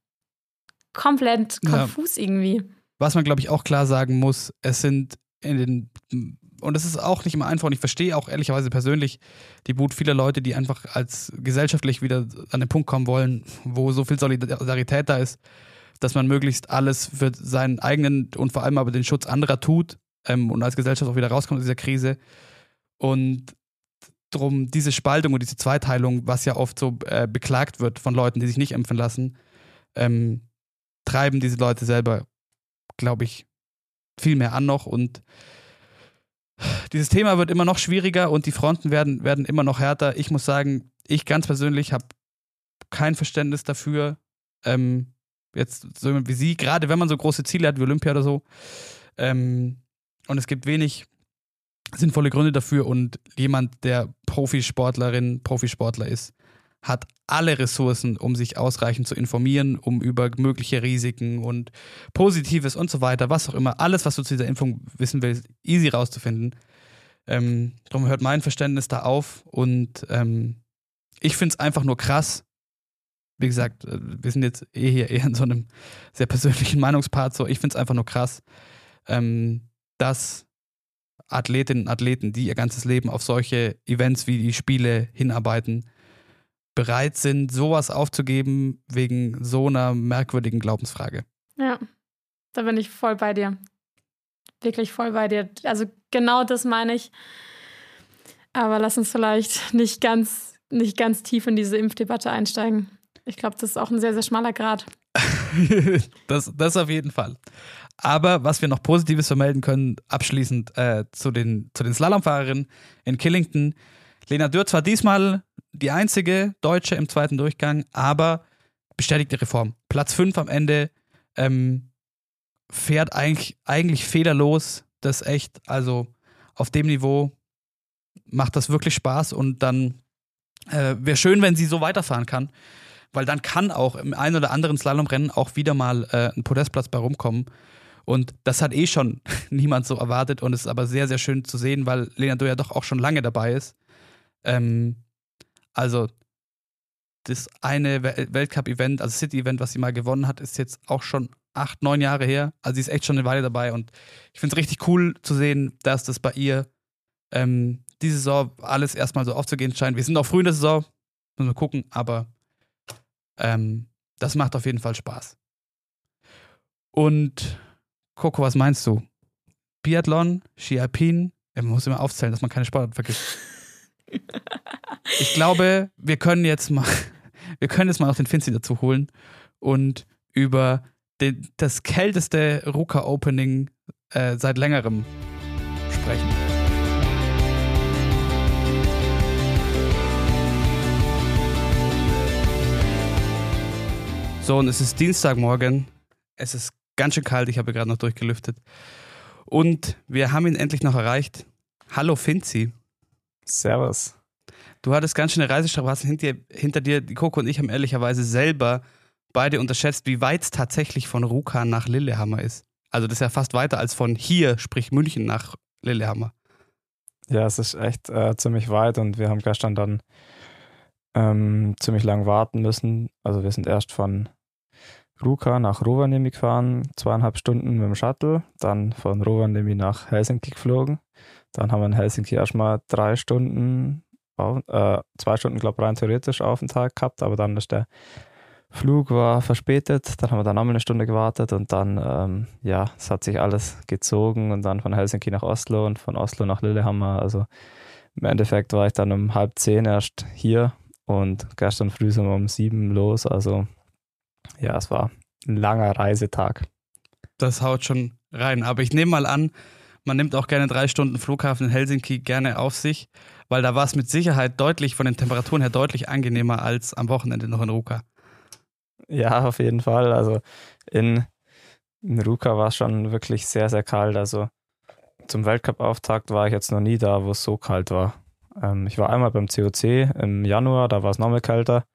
komplett konfus ja. irgendwie. Was man, glaube ich, auch klar sagen muss, es sind in den und das ist auch nicht immer einfach. Und ich verstehe auch ehrlicherweise persönlich die Wut vieler Leute, die einfach als gesellschaftlich wieder an den Punkt kommen wollen, wo so viel Solidarität da ist, dass man möglichst alles für seinen eigenen und vor allem aber den Schutz anderer tut ähm, und als Gesellschaft auch wieder rauskommt aus dieser Krise. Und drum diese Spaltung und diese Zweiteilung, was ja oft so äh, beklagt wird von Leuten, die sich nicht impfen lassen, ähm, treiben diese Leute selber, glaube ich, viel mehr an noch und dieses Thema wird immer noch schwieriger und die Fronten werden, werden immer noch härter. Ich muss sagen, ich ganz persönlich habe kein Verständnis dafür, ähm, jetzt so wie Sie, gerade wenn man so große Ziele hat wie Olympia oder so, ähm, und es gibt wenig sinnvolle Gründe dafür und jemand, der Profisportlerin, Profisportler ist, hat alle Ressourcen, um sich ausreichend zu informieren, um über mögliche Risiken und Positives und so weiter, was auch immer, alles, was du zu dieser Impfung wissen willst, easy rauszufinden. Ähm, darum hört mein Verständnis da auf und ähm, ich finde es einfach nur krass. Wie gesagt, äh, wir sind jetzt eh hier eher in so einem sehr persönlichen Meinungspart, so ich finde es einfach nur krass, ähm, dass Athletinnen und Athleten, die ihr ganzes Leben auf solche Events wie die Spiele hinarbeiten, bereit sind, sowas aufzugeben wegen so einer merkwürdigen Glaubensfrage. Ja, da bin ich voll bei dir. Wirklich voll bei dir. Also genau das meine ich. Aber lass uns vielleicht nicht ganz, nicht ganz tief in diese Impfdebatte einsteigen. Ich glaube, das ist auch ein sehr, sehr schmaler Grad. das, das auf jeden Fall. Aber was wir noch Positives vermelden können, abschließend äh, zu, den, zu den Slalomfahrerinnen in Killington. Lena Dürr war diesmal die einzige Deutsche im zweiten Durchgang, aber bestätigte Reform. Platz 5 am Ende ähm, fährt eigentlich, eigentlich fehlerlos. Das echt, also auf dem Niveau macht das wirklich Spaß und dann äh, wäre schön, wenn sie so weiterfahren kann, weil dann kann auch im einen oder anderen Slalomrennen auch wieder mal äh, ein Podestplatz bei rumkommen. Und das hat eh schon niemand so erwartet und es ist aber sehr, sehr schön zu sehen, weil Lena Du ja doch auch schon lange dabei ist. Ähm, also das eine Weltcup-Event, also City-Event, was sie mal gewonnen hat, ist jetzt auch schon acht, neun Jahre her. Also sie ist echt schon eine Weile dabei und ich finde es richtig cool zu sehen, dass das bei ihr ähm, diese Saison alles erstmal so aufzugehen scheint. Wir sind noch früh in der Saison, müssen wir gucken, aber ähm, das macht auf jeden Fall Spaß. Und Coco, was meinst du? Biathlon, Ski Alpin, man muss immer aufzählen, dass man keine Sportart vergisst. ich glaube, wir können jetzt mal, wir können jetzt mal noch den Finzi dazu holen und über den, das kälteste Ruka-Opening äh, seit längerem sprechen. So, und es ist Dienstagmorgen. Es ist ganz schön kalt. Ich habe gerade noch durchgelüftet. Und wir haben ihn endlich noch erreicht. Hallo Finzi. Servus. Du hattest ganz schöne Reisestrapazen hinter, hinter dir. Die Coco und ich haben ehrlicherweise selber beide unterschätzt, wie weit es tatsächlich von Ruka nach Lillehammer ist. Also das ist ja fast weiter als von hier, sprich München, nach Lillehammer. Ja, es ist echt äh, ziemlich weit und wir haben gestern dann ähm, ziemlich lang warten müssen. Also wir sind erst von Ruka nach Rovaniemi gefahren, zweieinhalb Stunden mit dem Shuttle, dann von Rovaniemi nach Helsinki geflogen. Dann haben wir in Helsinki erstmal drei Stunden, äh, zwei Stunden, glaube ich, rein theoretisch Aufenthalt gehabt, aber dann ist der Flug war verspätet, dann haben wir dann nochmal eine Stunde gewartet und dann, ähm, ja, es hat sich alles gezogen und dann von Helsinki nach Oslo und von Oslo nach Lillehammer. Also im Endeffekt war ich dann um halb zehn erst hier und gestern früh sind wir um sieben los. Also ja, es war ein langer Reisetag. Das haut schon rein. Aber ich nehme mal an, man nimmt auch gerne drei Stunden Flughafen in Helsinki gerne auf sich, weil da war es mit Sicherheit deutlich von den Temperaturen her deutlich angenehmer als am Wochenende noch in Ruka. Ja, auf jeden Fall. Also in, in Ruka war es schon wirklich sehr, sehr kalt. Also zum Weltcup-Auftakt war ich jetzt noch nie da, wo es so kalt war. Ähm, ich war einmal beim COC im Januar, da war es nochmal kälter.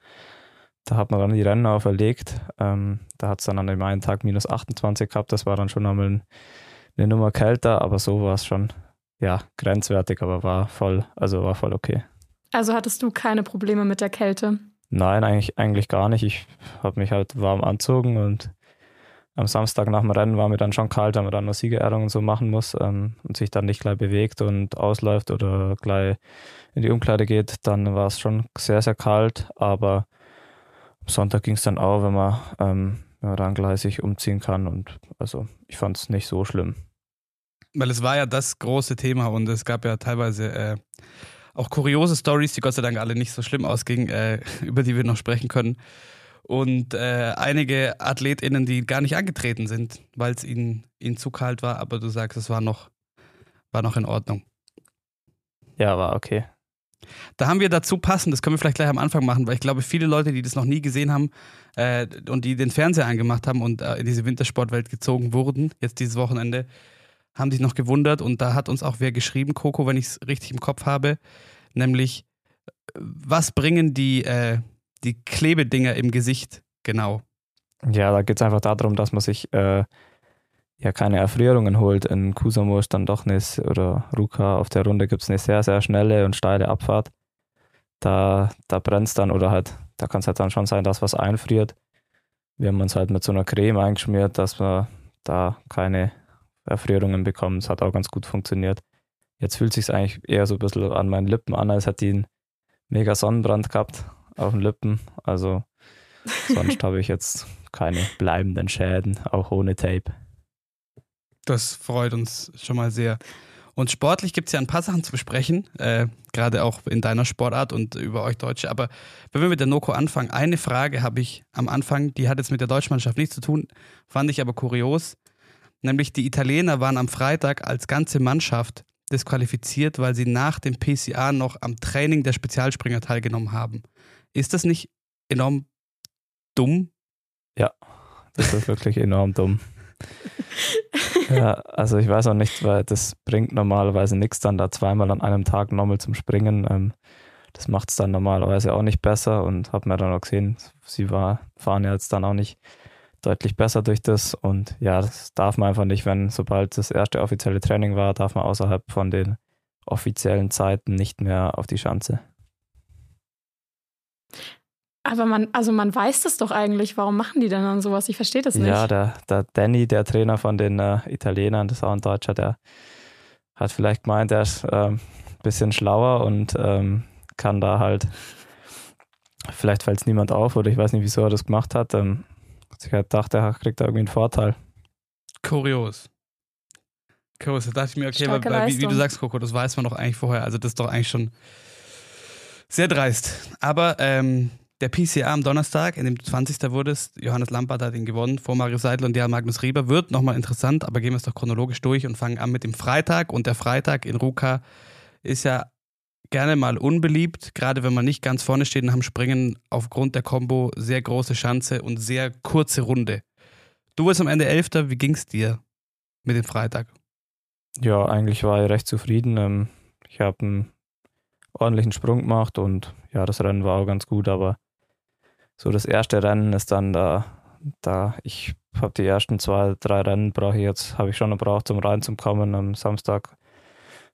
Da hat man dann die Rennen auferlegt. Ähm, da hat es dann an dem einen Tag minus 28 gehabt. Das war dann schon nochmal eine Nummer kälter, aber so war es schon, ja, grenzwertig, aber war voll, also war voll okay. Also hattest du keine Probleme mit der Kälte? Nein, eigentlich, eigentlich gar nicht. Ich habe mich halt warm anzogen und am Samstag nach dem Rennen war mir dann schon kalt, wenn man dann noch Siegerehrungen so machen muss ähm, und sich dann nicht gleich bewegt und ausläuft oder gleich in die Umkleide geht, dann war es schon sehr, sehr kalt. Aber am Sonntag ging es dann auch, wenn man, ähm, wenn man dann gleich sich umziehen kann. Und also ich fand es nicht so schlimm. Weil es war ja das große Thema und es gab ja teilweise äh, auch kuriose Stories, die Gott sei Dank alle nicht so schlimm ausgingen, äh, über die wir noch sprechen können und äh, einige AthletInnen, die gar nicht angetreten sind, weil es ihnen, ihnen zu kalt war, aber du sagst, es war noch, war noch in Ordnung. Ja, war okay. Da haben wir dazu passend, das können wir vielleicht gleich am Anfang machen, weil ich glaube, viele Leute, die das noch nie gesehen haben äh, und die den Fernseher angemacht haben und äh, in diese Wintersportwelt gezogen wurden, jetzt dieses Wochenende, haben sich noch gewundert und da hat uns auch wer geschrieben, Coco, wenn ich es richtig im Kopf habe, nämlich, was bringen die, äh, die Klebedinger im Gesicht, genau. Ja, da geht es einfach darum, dass man sich äh, ja keine Erfrierungen holt. In Kusamo ist dann doch eine, oder Ruka auf der Runde gibt es eine sehr, sehr schnelle und steile Abfahrt. Da, da brennt es dann oder halt, da kann es halt dann schon sein, dass was einfriert. Wir haben uns halt mit so einer Creme eingeschmiert, dass man da keine Erfrierungen bekommt. Es hat auch ganz gut funktioniert. Jetzt fühlt es sich eigentlich eher so ein bisschen an meinen Lippen an, als hätte ich einen mega Sonnenbrand gehabt auf den Lippen. Also sonst habe ich jetzt keine bleibenden Schäden, auch ohne Tape. Das freut uns schon mal sehr. Und sportlich gibt es ja ein paar Sachen zu besprechen, äh, gerade auch in deiner Sportart und über euch Deutsche. Aber wenn wir mit der Noko anfangen, eine Frage habe ich am Anfang, die hat jetzt mit der Deutschmannschaft nichts zu tun, fand ich aber kurios. Nämlich die Italiener waren am Freitag als ganze Mannschaft disqualifiziert, weil sie nach dem PCA noch am Training der Spezialspringer teilgenommen haben. Ist das nicht enorm dumm? Ja, das ist wirklich enorm dumm. ja, also ich weiß auch nicht, weil das bringt normalerweise nichts, dann da zweimal an einem Tag nochmal zum Springen. Ähm, das macht es dann normalerweise auch nicht besser und habe mir dann auch gesehen, sie war, fahren ja jetzt dann auch nicht deutlich besser durch das und ja, das darf man einfach nicht, wenn sobald das erste offizielle Training war, darf man außerhalb von den offiziellen Zeiten nicht mehr auf die Schanze. Aber man, also man weiß das doch eigentlich. Warum machen die denn dann sowas? Ich verstehe das nicht. Ja, der, der Danny, der Trainer von den äh, Italienern, das ist auch ein Deutscher, der hat vielleicht gemeint, er ist ein ähm, bisschen schlauer und ähm, kann da halt, vielleicht fällt es niemand auf oder ich weiß nicht, wieso er das gemacht hat. Ähm, ich halt dachte, er kriegt da irgendwie einen Vorteil. Kurios. Kurios, da dachte ich mir, okay, weil, wie, wie, du sagst, Coco, das weiß man doch eigentlich vorher. Also das ist doch eigentlich schon sehr dreist. Aber ähm, der PCA am Donnerstag, in dem 20. wurde es, Johannes Lampert hat ihn gewonnen, vor Mario Seidel und Jan Magnus Rieber, wird nochmal interessant, aber gehen wir es doch chronologisch durch und fangen an mit dem Freitag. Und der Freitag in Ruka ist ja gerne mal unbeliebt, gerade wenn man nicht ganz vorne steht und am Springen aufgrund der Combo sehr große Chance und sehr kurze Runde. Du warst am Ende Elfter, wie ging es dir mit dem Freitag? Ja, eigentlich war ich recht zufrieden. Ähm, ich habe einen ordentlichen Sprung gemacht und ja, das Rennen war auch ganz gut, aber so das erste Rennen ist dann da, da ich habe die ersten zwei, drei Rennen brauche ich jetzt, habe ich schon gebraucht, um reinzukommen am Samstag,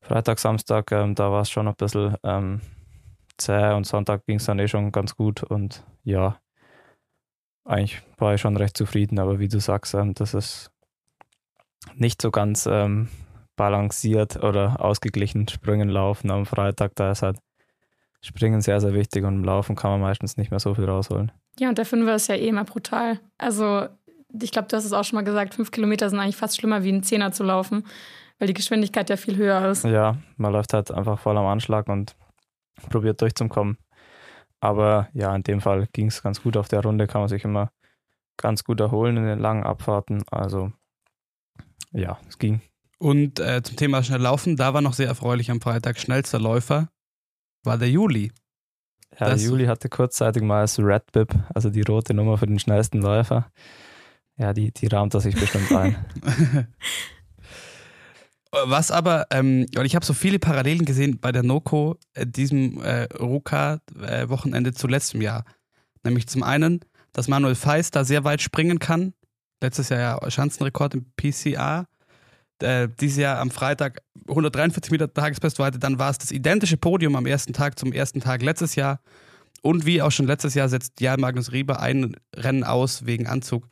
Freitag, Samstag, ähm, da war es schon ein bisschen ähm, zäh und Sonntag ging es dann eh schon ganz gut und ja, eigentlich war ich schon recht zufrieden, aber wie du sagst, ähm, das ist nicht so ganz ähm, balanciert oder ausgeglichen Sprüngen laufen am Freitag, da ist halt Springen sehr, sehr wichtig und im Laufen kann man meistens nicht mehr so viel rausholen. Ja, und der Fünfer ist ja eh immer brutal. Also, ich glaube, du hast es auch schon mal gesagt, fünf Kilometer sind eigentlich fast schlimmer wie ein Zehner zu laufen, weil die Geschwindigkeit ja viel höher ist. Ja, man läuft halt einfach voll am Anschlag und probiert durchzukommen. Aber ja, in dem Fall ging es ganz gut auf der Runde, kann man sich immer ganz gut erholen in den langen Abfahrten. Also ja, es ging. Und äh, zum Thema schnell laufen, da war noch sehr erfreulich am Freitag schnellster Läufer war der Juli. Ja, der Juli hatte kurzzeitig mal das Red Bib, also die rote Nummer für den schnellsten Läufer. Ja, die, die rahmt er sich bestimmt ein. Was aber, ähm, weil ich habe so viele Parallelen gesehen bei der Noco, äh, diesem äh, Ruka-Wochenende äh, zu letztem Jahr. Nämlich zum einen, dass Manuel Feist da sehr weit springen kann. Letztes Jahr ja Schanzenrekord im PCA äh, dieses Jahr am Freitag 143 Meter Tagesbestweite, dann war es das identische Podium am ersten Tag zum ersten Tag letztes Jahr. Und wie auch schon letztes Jahr setzt Jan Magnus Rieber ein Rennen aus wegen Anzug.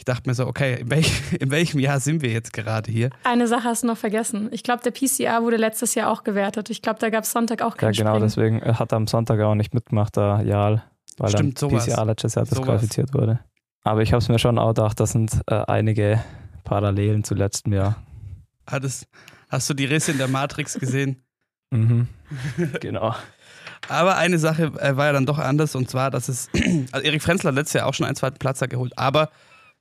Ich dachte mir so, okay, in, welch, in welchem Jahr sind wir jetzt gerade hier? Eine Sache hast du noch vergessen. Ich glaube, der PCR wurde letztes Jahr auch gewertet. Ich glaube, da gab es Sonntag auch kein Ja, genau, Springen. deswegen hat er am Sonntag auch nicht mitgemacht, der Jal, weil Stimmt, dann sowas. PCR letztes Jahr disqualifiziert wurde. Aber ich habe es mir schon auch gedacht, das sind äh, einige Parallelen zu letztem Jahr. Hattest, hast du die Risse in der Matrix gesehen? Mhm. genau. Aber eine Sache äh, war ja dann doch anders und zwar, dass es, also Erik Frenzler hat letztes Jahr auch schon einen zweiten Platz da geholt, aber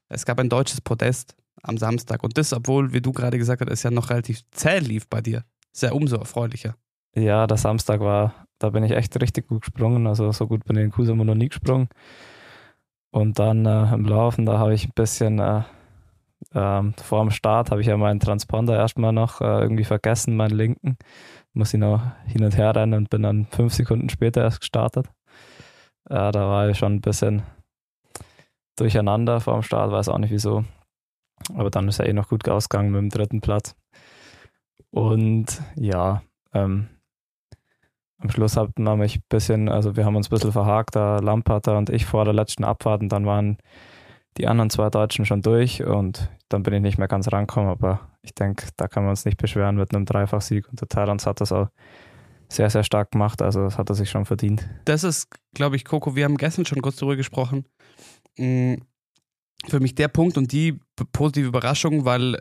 es gab ein deutsches Podest am Samstag und das, obwohl, wie du gerade gesagt hast, es ja noch relativ zäh lief bei dir. Sehr umso erfreulicher. Ja, der Samstag war, da bin ich echt richtig gut gesprungen. Also so gut bin ich in Kusamo noch nie gesprungen. Und dann äh, im Laufen, da habe ich ein bisschen äh, ähm, vor dem Start habe ich ja meinen Transponder erstmal noch äh, irgendwie vergessen, meinen linken. Muss ich noch hin und her rennen und bin dann fünf Sekunden später erst gestartet. Äh, da war ich schon ein bisschen durcheinander vor dem Start, weiß auch nicht wieso. Aber dann ist er eh noch gut ausgegangen mit dem dritten Platz. Und ja, ähm, am Schluss hat man mich ein bisschen, also wir haben uns ein bisschen verhakt, der Lamperter und ich vor der letzten Abfahrt und dann waren die anderen zwei Deutschen schon durch und dann bin ich nicht mehr ganz rangekommen, aber ich denke, da kann man uns nicht beschweren mit einem Dreifachsieg und der Thailand hat das auch sehr, sehr stark gemacht, also das hat er sich schon verdient. Das ist, glaube ich, Coco, wir haben gestern schon kurz darüber gesprochen. Mh, Für mich der Punkt und die positive Überraschung, weil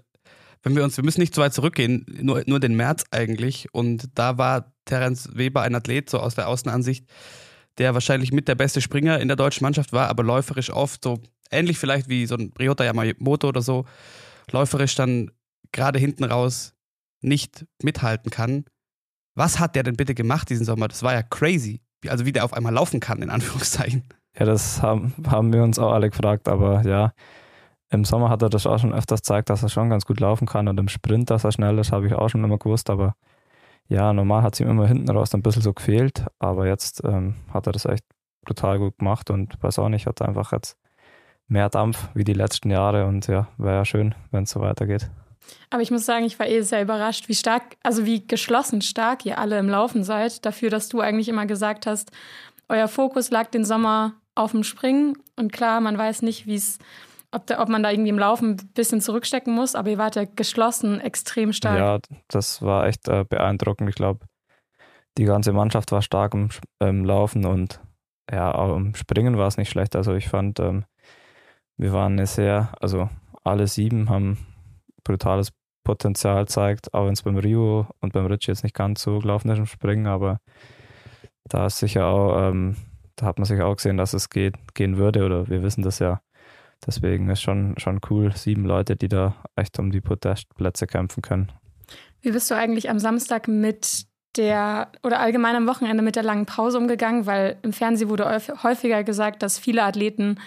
wenn wir uns, wir müssen nicht so weit zurückgehen, nur, nur den März eigentlich. Und da war Terence Weber ein Athlet, so aus der Außenansicht, der wahrscheinlich mit der beste Springer in der deutschen Mannschaft war, aber läuferisch oft so ähnlich vielleicht wie so ein Ryota Yamamoto oder so, läuferisch dann gerade hinten raus nicht mithalten kann. Was hat der denn bitte gemacht diesen Sommer? Das war ja crazy. Also wie der auf einmal laufen kann, in Anführungszeichen. Ja, das haben, haben wir uns auch alle gefragt, aber ja, im Sommer hat er das auch schon öfters gezeigt, dass er schon ganz gut laufen kann und im Sprint, dass er schnell ist, habe ich auch schon immer gewusst, aber ja, normal hat es ihm immer hinten raus ein bisschen so gefehlt, aber jetzt ähm, hat er das echt brutal gut gemacht und weiß auch nicht, hat einfach jetzt mehr Dampf wie die letzten Jahre und ja, wäre ja schön, wenn es so weitergeht. Aber ich muss sagen, ich war eh sehr überrascht, wie stark, also wie geschlossen stark ihr alle im Laufen seid. Dafür, dass du eigentlich immer gesagt hast, euer Fokus lag den Sommer auf dem Springen. Und klar, man weiß nicht, wie es, ob, da- ob man da irgendwie im Laufen ein bisschen zurückstecken muss, aber ihr wart ja geschlossen extrem stark. Ja, das war echt äh, beeindruckend. Ich glaube, die ganze Mannschaft war stark im, im Laufen und ja, auch im Springen war es nicht schlecht. Also ich fand, ähm, wir waren eine sehr, also alle sieben haben brutales Potenzial gezeigt, auch wenn es beim Rio und beim Rich jetzt nicht ganz so gelaufen ist im Springen, aber da ist sicher auch, ähm, da hat man sicher auch gesehen, dass es geht, gehen würde oder wir wissen das ja. Deswegen ist schon, schon cool, sieben Leute, die da echt um die Podestplätze kämpfen können. Wie bist du eigentlich am Samstag mit der oder allgemein am Wochenende mit der langen Pause umgegangen? Weil im Fernsehen wurde häuf- häufiger gesagt, dass viele Athleten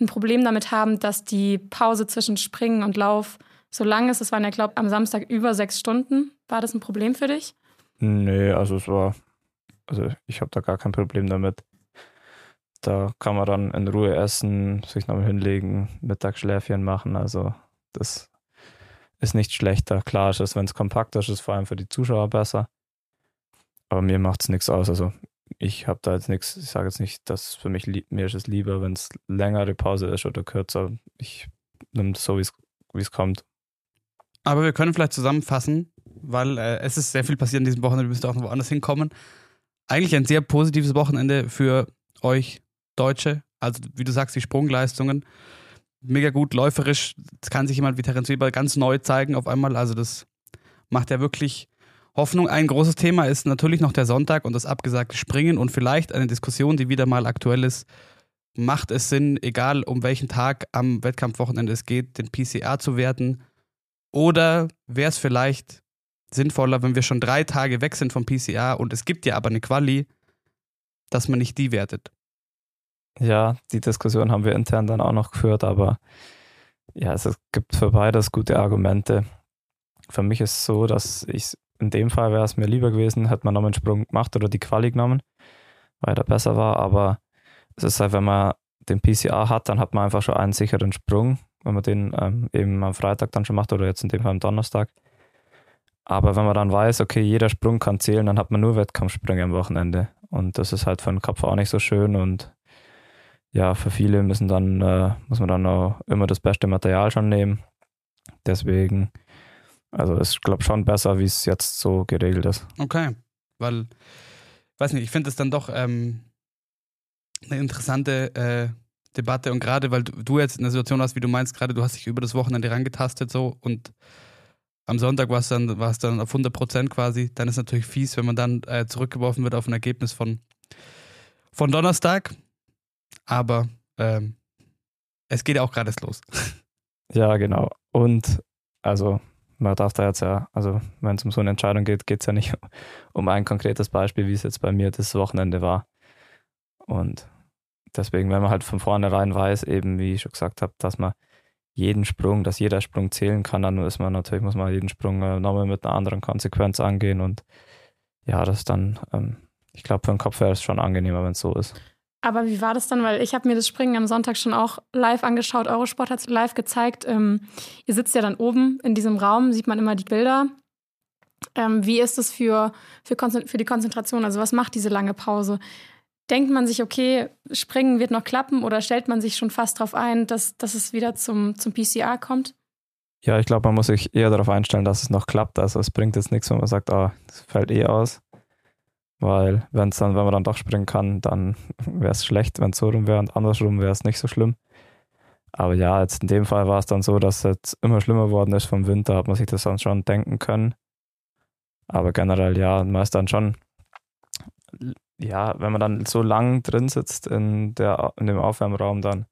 ein Problem damit haben, dass die Pause zwischen Springen und Lauf so lang ist. Es waren ja, glaube ich, am Samstag über sechs Stunden. War das ein Problem für dich? Nee, also es war, also ich habe da gar kein Problem damit. Da kann man dann in Ruhe essen, sich nochmal hinlegen, Mittagsschläfchen machen. Also das ist nicht schlechter. Klar ist es, wenn es kompakt ist, ist vor allem für die Zuschauer besser. Aber mir macht es nichts aus. Also ich habe da jetzt nichts, ich sage jetzt nicht, dass für mich, mir ist es lieber, wenn es längere Pause ist oder kürzer. Ich nehme es so, wie es- wie es kommt. Aber wir können vielleicht zusammenfassen, weil äh, es ist sehr viel passiert in diesem Wochenende, wir müssen auch noch woanders hinkommen. Eigentlich ein sehr positives Wochenende für euch Deutsche. Also wie du sagst, die Sprungleistungen. Mega gut läuferisch. Das kann sich jemand wie Terence Weber ganz neu zeigen auf einmal. Also das macht ja wirklich Hoffnung. Ein großes Thema ist natürlich noch der Sonntag und das abgesagte Springen und vielleicht eine Diskussion, die wieder mal aktuell ist. Macht es Sinn, egal um welchen Tag am Wettkampfwochenende es geht, den PCR zu werten? Oder wäre es vielleicht sinnvoller, wenn wir schon drei Tage weg sind vom PCR und es gibt ja aber eine Quali, dass man nicht die wertet? Ja, die Diskussion haben wir intern dann auch noch geführt, aber ja, es gibt für beides gute Argumente. Für mich ist es so, dass ich in dem Fall wäre es mir lieber gewesen, hätte man noch einen Sprung gemacht oder die Quali genommen, weil der besser war, aber es ist halt, wenn man den PCR hat, dann hat man einfach schon einen sicheren Sprung, wenn man den ähm, eben am Freitag dann schon macht oder jetzt in dem Fall am Donnerstag. Aber wenn man dann weiß, okay, jeder Sprung kann zählen, dann hat man nur Wettkampfsprünge am Wochenende. Und das ist halt für den Kopf auch nicht so schön und ja, für viele müssen dann, äh, muss man dann auch immer das beste Material schon nehmen. Deswegen, also ist, glaube schon besser, wie es jetzt so geregelt ist. Okay, weil, weiß nicht, ich finde es dann doch ähm, eine interessante äh, Debatte und gerade weil du, jetzt in der Situation hast, wie du meinst, gerade du hast dich über das Wochenende rangetastet so und am Sonntag war es dann, war es dann auf 100 Prozent quasi, dann ist natürlich fies, wenn man dann äh, zurückgeworfen wird auf ein Ergebnis von, von Donnerstag, aber ähm, es geht auch gerade los. Ja, genau. Und also man darf da jetzt ja, also wenn es um so eine Entscheidung geht, geht es ja nicht um ein konkretes Beispiel, wie es jetzt bei mir das Wochenende war. Und deswegen, wenn man halt von vornherein weiß, eben wie ich schon gesagt habe, dass man jeden Sprung, dass jeder Sprung zählen kann, dann ist man natürlich, muss man jeden Sprung äh, nochmal mit einer anderen Konsequenz angehen und ja, das dann, ähm, ich glaube, für den Kopf wäre es schon angenehmer, wenn es so ist. Aber wie war das dann? Weil ich habe mir das Springen am Sonntag schon auch live angeschaut. Eurosport hat es live gezeigt. Ähm, ihr sitzt ja dann oben in diesem Raum, sieht man immer die Bilder. Ähm, wie ist es für, für, für die Konzentration? Also was macht diese lange Pause? denkt man sich, okay, Springen wird noch klappen oder stellt man sich schon fast darauf ein, dass, dass es wieder zum, zum PCR kommt? Ja, ich glaube, man muss sich eher darauf einstellen, dass es noch klappt. Also es bringt jetzt nichts, wenn man sagt, ah, das fällt eh aus. Weil wenn dann, wenn man dann doch springen kann, dann wäre es schlecht, wenn es so rum wäre und andersrum wäre es nicht so schlimm. Aber ja, jetzt in dem Fall war es dann so, dass es jetzt immer schlimmer geworden ist vom Winter, hat man sich das dann schon denken können. Aber generell, ja, man ist dann schon ja, wenn man dann so lang drin sitzt in, der, in dem Aufwärmraum, dann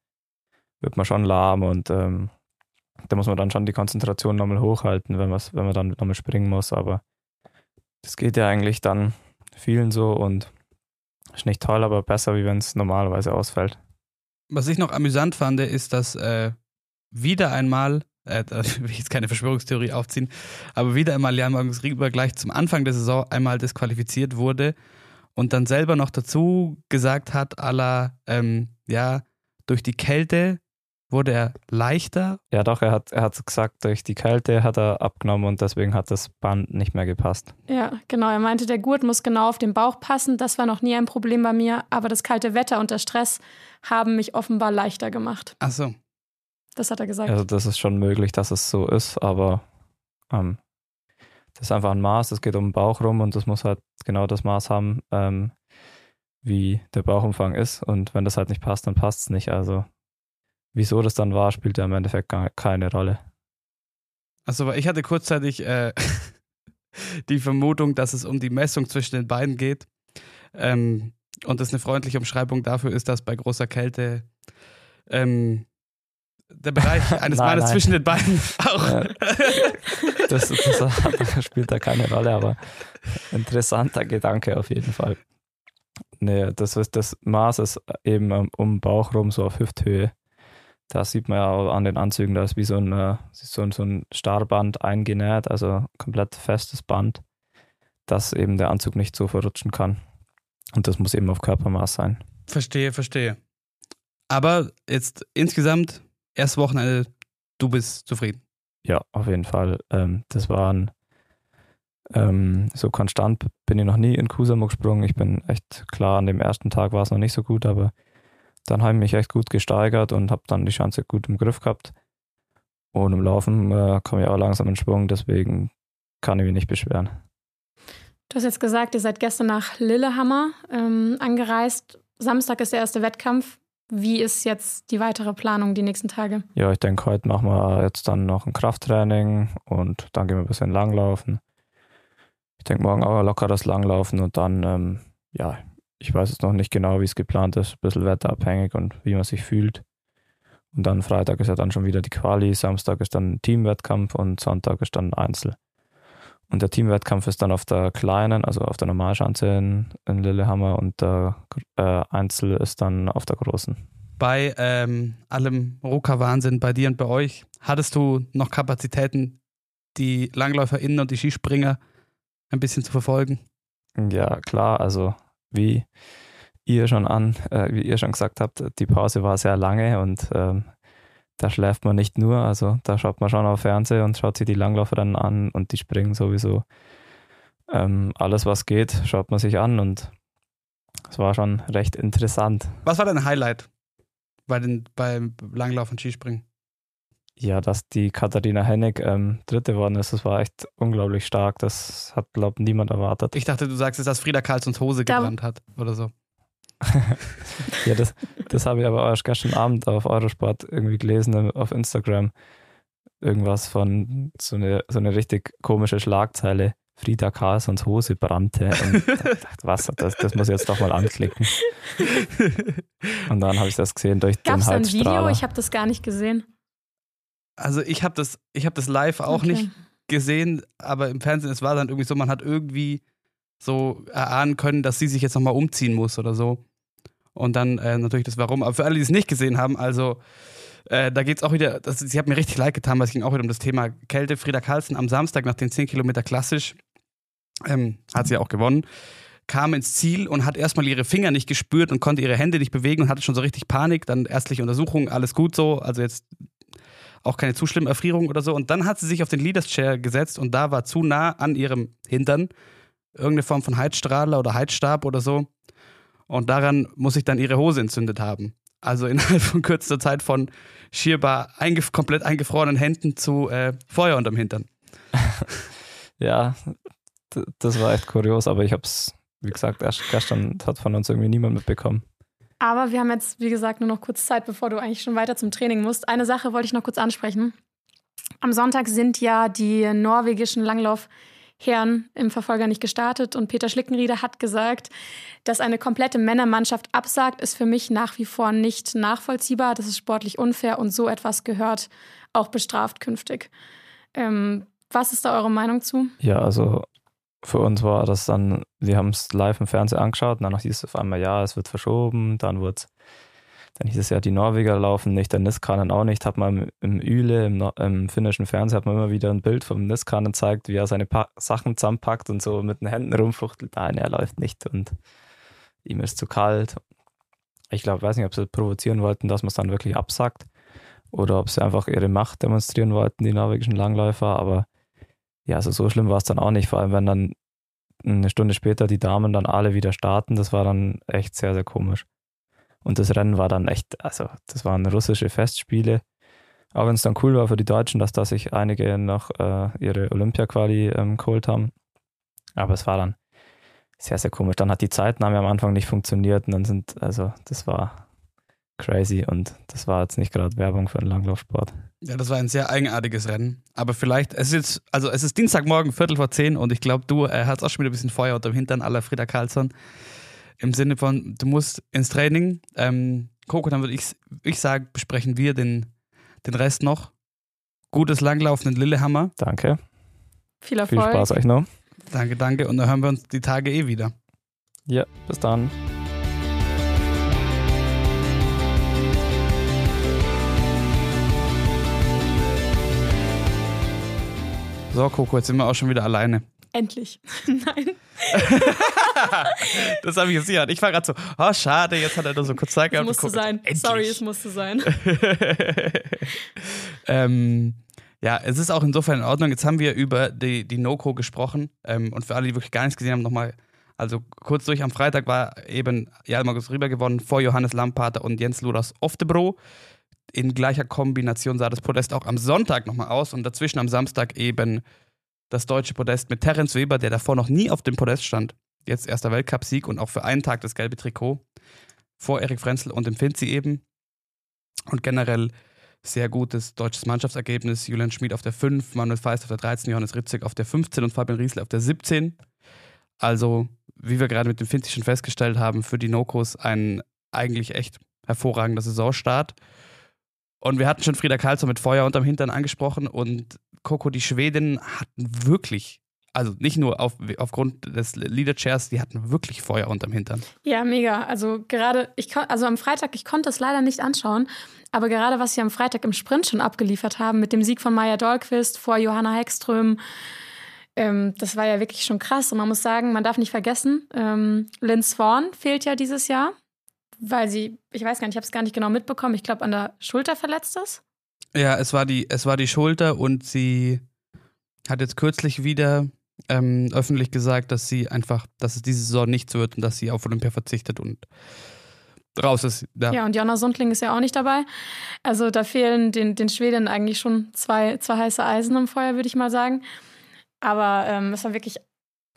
wird man schon lahm und ähm, da muss man dann schon die Konzentration nochmal hochhalten, wenn, wenn man dann nochmal springen muss. Aber das geht ja eigentlich dann vielen so und ist nicht toll, aber besser, wie wenn es normalerweise ausfällt. Was ich noch amüsant fand, ist, dass äh, wieder einmal, äh, da will ich jetzt keine Verschwörungstheorie aufziehen, aber wieder einmal Jan Magnus Rieber gleich zum Anfang der Saison einmal disqualifiziert wurde und dann selber noch dazu gesagt hat, aller, ähm, ja, durch die Kälte wurde er leichter. Ja, doch, er hat, er hat gesagt, durch die Kälte hat er abgenommen und deswegen hat das Band nicht mehr gepasst. Ja, genau. Er meinte, der Gurt muss genau auf den Bauch passen. Das war noch nie ein Problem bei mir, aber das kalte Wetter und der Stress haben mich offenbar leichter gemacht. Ach so. Das hat er gesagt. Also, das ist schon möglich, dass es so ist, aber ähm, das ist einfach ein Maß, das geht um den Bauch rum und das muss halt genau das Maß haben, ähm, wie der Bauchumfang ist. Und wenn das halt nicht passt, dann passt es nicht. Also wieso das dann war, spielt ja im Endeffekt keine Rolle. Also ich hatte kurzzeitig äh, die Vermutung, dass es um die Messung zwischen den beiden geht. Ähm, und das eine freundliche Umschreibung dafür ist, dass bei großer Kälte ähm, der Bereich eines nein, Mannes nein. zwischen den Beinen auch. Ja. Das, das, spielt da keine Rolle, aber interessanter Gedanke auf jeden Fall. Nee, das das Maß ist eben um Bauch rum, so auf Hüfthöhe. Da sieht man ja auch an den Anzügen, da ist wie so ein, äh, so ein, so ein Starband eingenäht, also komplett festes Band, dass eben der Anzug nicht so verrutschen kann. Und das muss eben auf Körpermaß sein. Verstehe, verstehe. Aber jetzt insgesamt erstes Wochenende, du bist zufrieden. Ja, auf jeden Fall. Ähm, das waren ähm, so konstant bin ich noch nie in Kusamo gesprungen. Ich bin echt klar, an dem ersten Tag war es noch nicht so gut, aber dann habe ich mich echt gut gesteigert und habe dann die Chance gut im Griff gehabt. Und im Laufen äh, komme ich auch langsam in Schwung, deswegen kann ich mich nicht beschweren. Du hast jetzt gesagt, ihr seid gestern nach Lillehammer ähm, angereist. Samstag ist der erste Wettkampf. Wie ist jetzt die weitere Planung die nächsten Tage? Ja, ich denke, heute machen wir jetzt dann noch ein Krafttraining und dann gehen wir ein bisschen langlaufen. Ich denke, morgen auch locker das Langlaufen und dann, ähm, ja, ich weiß jetzt noch nicht genau, wie es geplant ist, ein bisschen wetterabhängig und wie man sich fühlt. Und dann Freitag ist ja dann schon wieder die Quali, Samstag ist dann Teamwettkampf und Sonntag ist dann Einzel. Und der Teamwettkampf ist dann auf der kleinen, also auf der Normalschanze in, in Lillehammer und der äh, Einzel ist dann auf der großen. Bei ähm, allem Ruka-Wahnsinn bei dir und bei euch, hattest du noch Kapazitäten, die LangläuferInnen und die Skispringer ein bisschen zu verfolgen? Ja, klar. Also wie ihr schon an, äh, wie ihr schon gesagt habt, die Pause war sehr lange und ähm, da schläft man nicht nur, also da schaut man schon auf Fernsehen und schaut sich die Langlauferinnen an und die springen sowieso. Ähm, alles, was geht, schaut man sich an und es war schon recht interessant. Was war dein Highlight bei den, beim Langlauf und Skispringen? Ja, dass die Katharina Hennig ähm, Dritte geworden ist, das war echt unglaublich stark. Das hat, glaube ich, niemand erwartet. Ich dachte, du sagst jetzt, dass Frieda Karlssons Hose Da- gebrannt hat oder so. ja, das, das habe ich aber erst gestern Abend auf Eurosport irgendwie gelesen auf Instagram. Irgendwas von so eine, so eine richtig komische Schlagzeile. Frieda Carlsons Hose brannte. Und ich dachte, was, das, das muss ich jetzt doch mal anklicken. Und dann habe ich das gesehen durch Gab den es da ein Video? Ich habe das gar nicht gesehen. Also ich habe das, ich hab das live auch Okay. nicht gesehen, aber im Fernsehen, es war dann irgendwie so, man hat irgendwie so erahnen können, dass sie sich jetzt nochmal umziehen muss oder so. Und dann äh, natürlich das Warum. Aber für alle, die es nicht gesehen haben, also äh, da geht es auch wieder, das, sie hat mir richtig leid getan, weil es ging auch wieder um das Thema Kälte. Frieda Carlsen am Samstag nach den 10 Kilometer klassisch, ähm, hat sie auch gewonnen, kam ins Ziel und hat erstmal ihre Finger nicht gespürt und konnte ihre Hände nicht bewegen und hatte schon so richtig Panik. Dann ärztliche Untersuchung, alles gut so. Also jetzt auch keine zu schlimme Erfrierung oder so. Und dann hat sie sich auf den Leaders Chair gesetzt und da war zu nah an ihrem Hintern irgendeine Form von Heizstrahler oder Heizstab oder so. Und daran muss sich dann ihre Hose entzündet haben. Also innerhalb von kürzester Zeit von schierbar eingef komplett eingefrorenen Händen zu äh, Feuer unterm Hintern. Ja, das war echt kurios, aber ich habe es, wie gesagt, erst gestern hat von uns irgendwie niemand mitbekommen. Aber wir haben jetzt, wie gesagt, nur noch kurz Zeit, bevor du eigentlich schon weiter zum Training musst. Eine Sache wollte ich noch kurz ansprechen. Am Sonntag sind ja die norwegischen Langlaufherren im Verfolger nicht gestartet und Peter Schlickenrieder hat gesagt, dass eine komplette Männermannschaft absagt, ist für mich nach wie vor nicht nachvollziehbar. Das ist sportlich unfair und so etwas gehört auch bestraft künftig. Ähm, was ist da eure Meinung zu? Ja, also für uns war das dann, wir haben es live im Fernsehen angeschaut und dann hieß es auf einmal, ja, es wird verschoben, dann wurde dann hieß es ja, die Norweger laufen nicht, der Niskanen auch nicht. Hat man im, im Üle, im, im finnischen Fernsehen, hat man immer wieder ein Bild vom Niskanen zeigt, wie er seine pa Sachen zusammenpackt und so mit den Händen rumfuchtelt. Nein, er läuft nicht und ihm ist zu kalt. Ich glaube, weiß nicht, ob sie provozieren wollten, dass man es dann wirklich absagt oder ob sie einfach ihre Macht demonstrieren wollten, die norwegischen Langläufer, aber ja, also so schlimm war es dann auch nicht, vor allem wenn dann eine Stunde später die Damen dann alle wieder starten, das war dann echt sehr, sehr komisch. Und das Rennen war dann echt, also das waren russische Festspiele, auch wenn es dann cool war für die Deutschen, dass da sich einige noch äh, ihre Olympia-Quali ähm, geholt haben. Aber es war dann sehr, sehr komisch. Dann hat die Zeitnahme am Anfang nicht funktioniert und dann sind, also das war crazy und das war jetzt nicht gerade Werbung für einen Langlaufsport. Ja, das war ein sehr eigenartiges Rennen. Aber vielleicht, es ist jetzt, also es ist Dienstagmorgen, Viertel vor zehn und ich glaube, du äh, hast auch schon wieder ein bisschen Feuer unterm Hintern aller Frieda Karlsson. Im Sinne von, du musst ins Training. Ähm, Coco, dann würde ich, ich sagen, besprechen wir den, den Rest noch. Gutes Langlaufen in Lillehammer. Danke. Viel Viel Erfolg. Spaß euch noch. Danke, danke. Und dann hören wir uns die Tage eh wieder. Ja, bis dann. So, Coco, jetzt sind wir auch schon wieder alleine. Endlich. Nein. Das habe ich jetzt nicht. Ich war gerade so, oh, schade, jetzt hat er nur so kurz Zeit Es gehabt. musste Coco, sein. endlich. Sorry, es musste sein. ähm, ja, es ist auch insofern in Ordnung. Jetzt haben wir über die, die No-Co gesprochen. Ähm, und für alle, die wirklich gar nichts gesehen haben, nochmal, also kurz durch, am Freitag war eben Jalmargus Rieber gewonnen vor Johannes Lampater und Jens Ludas Oftebro. In gleicher Kombination sah das Podest auch am Sonntag nochmal aus und dazwischen am Samstag eben das deutsche Podest mit Terence Weber, der davor noch nie auf dem Podest stand. Jetzt erster Weltcupsieg und auch für einen Tag das gelbe Trikot. Vor Erik Frenzel und dem Finzi eben. Und generell sehr gutes deutsches Mannschaftsergebnis. Julian Schmid auf der 5, Manuel Feist auf der 13, Johannes Ritzig auf der 15 und Fabian Riesel auf der 17. Also, wie wir gerade mit dem Finzi schon festgestellt haben, für die Nokos ein eigentlich echt hervorragender Saisonstart. Und wir hatten schon Frieda Karlsson mit Feuer unterm Hintern angesprochen und Coco, die Schwedinnen hatten wirklich, also nicht nur auf, aufgrund des Leader-Chairs, die hatten wirklich Feuer unterm Hintern. Ja, mega. Also gerade, ich also am Freitag, ich konnte es leider nicht anschauen, aber gerade was sie am Freitag im Sprint schon abgeliefert haben, mit dem Sieg von Maya Dahlqvist vor Johanna Heckström, ähm, das war ja wirklich schon krass. Und man muss sagen, man darf nicht vergessen, ähm, Lynn Swan fehlt ja dieses Jahr, weil sie, ich weiß gar nicht, ich habe es gar nicht genau mitbekommen, ich glaube an der Schulter verletzt ist. Ja, es war die, es war die Schulter und sie hat jetzt kürzlich wieder ähm, öffentlich gesagt, dass sie einfach, dass es diese Saison nichts wird und dass sie auf Olympia verzichtet und raus ist. Ja. Ja, und Jonna Sundling ist ja auch nicht dabei. Also da fehlen den, den Schweden eigentlich schon zwei, zwei heiße Eisen im Feuer, würde ich mal sagen. Aber ähm, es war wirklich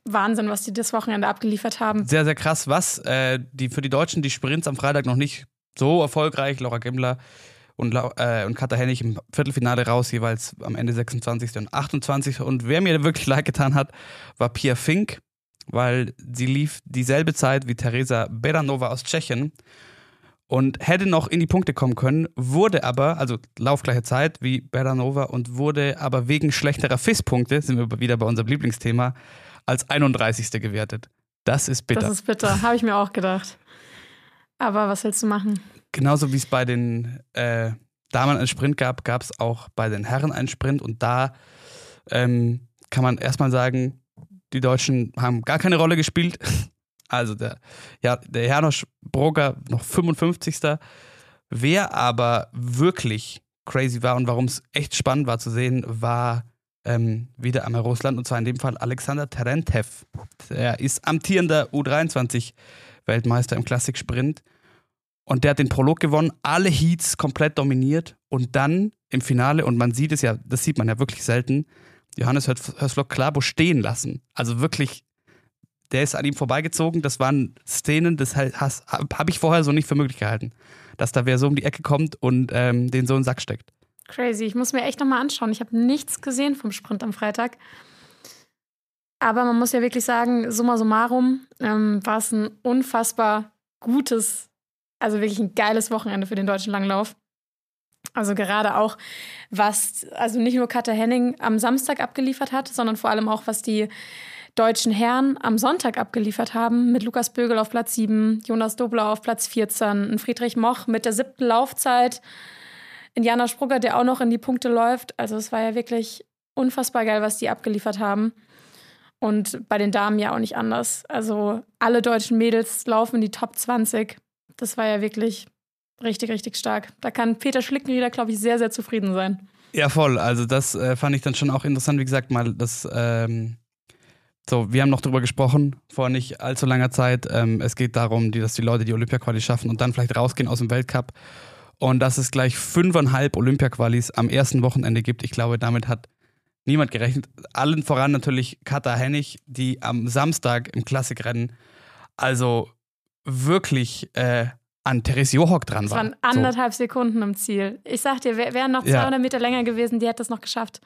Wahnsinn, was die das Wochenende abgeliefert haben. Sehr, sehr krass, was äh, die für die Deutschen die Sprints am Freitag noch nicht so erfolgreich. Laura Gimmler und, äh, und Katha Hennig im Viertelfinale raus, jeweils am Ende 26. und 28. Und wer mir wirklich leid getan hat, war Pia Fink, weil sie lief dieselbe Zeit wie Teresa Beranova aus Tschechien und hätte noch in die Punkte kommen können, wurde aber, also laufgleiche Zeit wie Beranova und wurde aber wegen schlechterer FIS-Punkte, sind wir wieder bei unserem Lieblingsthema, als 31. gewertet. Das ist bitter. Das ist bitter, habe ich mir auch gedacht. Aber was willst du machen? Genauso wie es bei den äh, Damen einen Sprint gab, gab es auch bei den Herren einen Sprint. Und da ähm, kann man erstmal sagen, die Deutschen haben gar keine Rolle gespielt. Also der, ja, der Janosch Broger noch 55. Wer aber wirklich crazy war und warum es echt spannend war zu sehen, war ähm, wieder einmal Russland und zwar in dem Fall Alexander Terentev. Er ist amtierender U23-Weltmeister im Klassik-Sprint. Und der hat den Prolog gewonnen, alle Heats komplett dominiert und dann im Finale, und man sieht es ja, das sieht man ja wirklich selten, Johannes Hörslock Klabo stehen lassen. Also wirklich, der ist an ihm vorbeigezogen. Das waren Szenen, das habe ich vorher so nicht für möglich gehalten. Dass da wer so um die Ecke kommt und ähm, den so in den Sack steckt. Crazy. Ich muss mir echt nochmal anschauen. Ich habe nichts gesehen vom Sprint am Freitag. Aber man muss ja wirklich sagen, summa summarum ähm, war es ein unfassbar gutes, also wirklich ein geiles Wochenende für den deutschen Langlauf. Also gerade auch, was, also nicht nur Katja Henning am Samstag abgeliefert hat, sondern vor allem auch, was die deutschen Herren am Sonntag abgeliefert haben, mit Lukas Bögel auf Platz 7, Jonas Dobler auf Platz 14, Friedrich Moch mit der siebten Laufzeit, Indiana Sprugger, der auch noch in die Punkte läuft. Also es war ja wirklich unfassbar geil, was die abgeliefert haben. Und bei den Damen ja auch nicht anders. Also alle deutschen Mädels laufen in die Top 20. Das war ja wirklich richtig, richtig stark. Da kann Peter Schlickenrieder, glaube ich, sehr, sehr zufrieden sein. Ja, voll. Also das äh, fand ich dann schon auch interessant. Wie gesagt, mal das, ähm, so, wir haben noch drüber gesprochen vor nicht allzu langer Zeit. Ähm, es geht darum, die, dass die Leute die Olympia-Quali schaffen und dann vielleicht rausgehen aus dem Weltcup. Und dass es gleich fünfeinhalb Olympia-Qualis am ersten Wochenende gibt. Ich glaube, damit hat niemand gerechnet. Allen voran natürlich Katha Hennig, die am Samstag im Klassikrennen also wirklich äh, an Therese Johok dran Es war. waren anderthalb Sekunden im Ziel. Ich sag dir, wär- wären noch Ja. 200 Meter länger gewesen, die hätte es noch geschafft.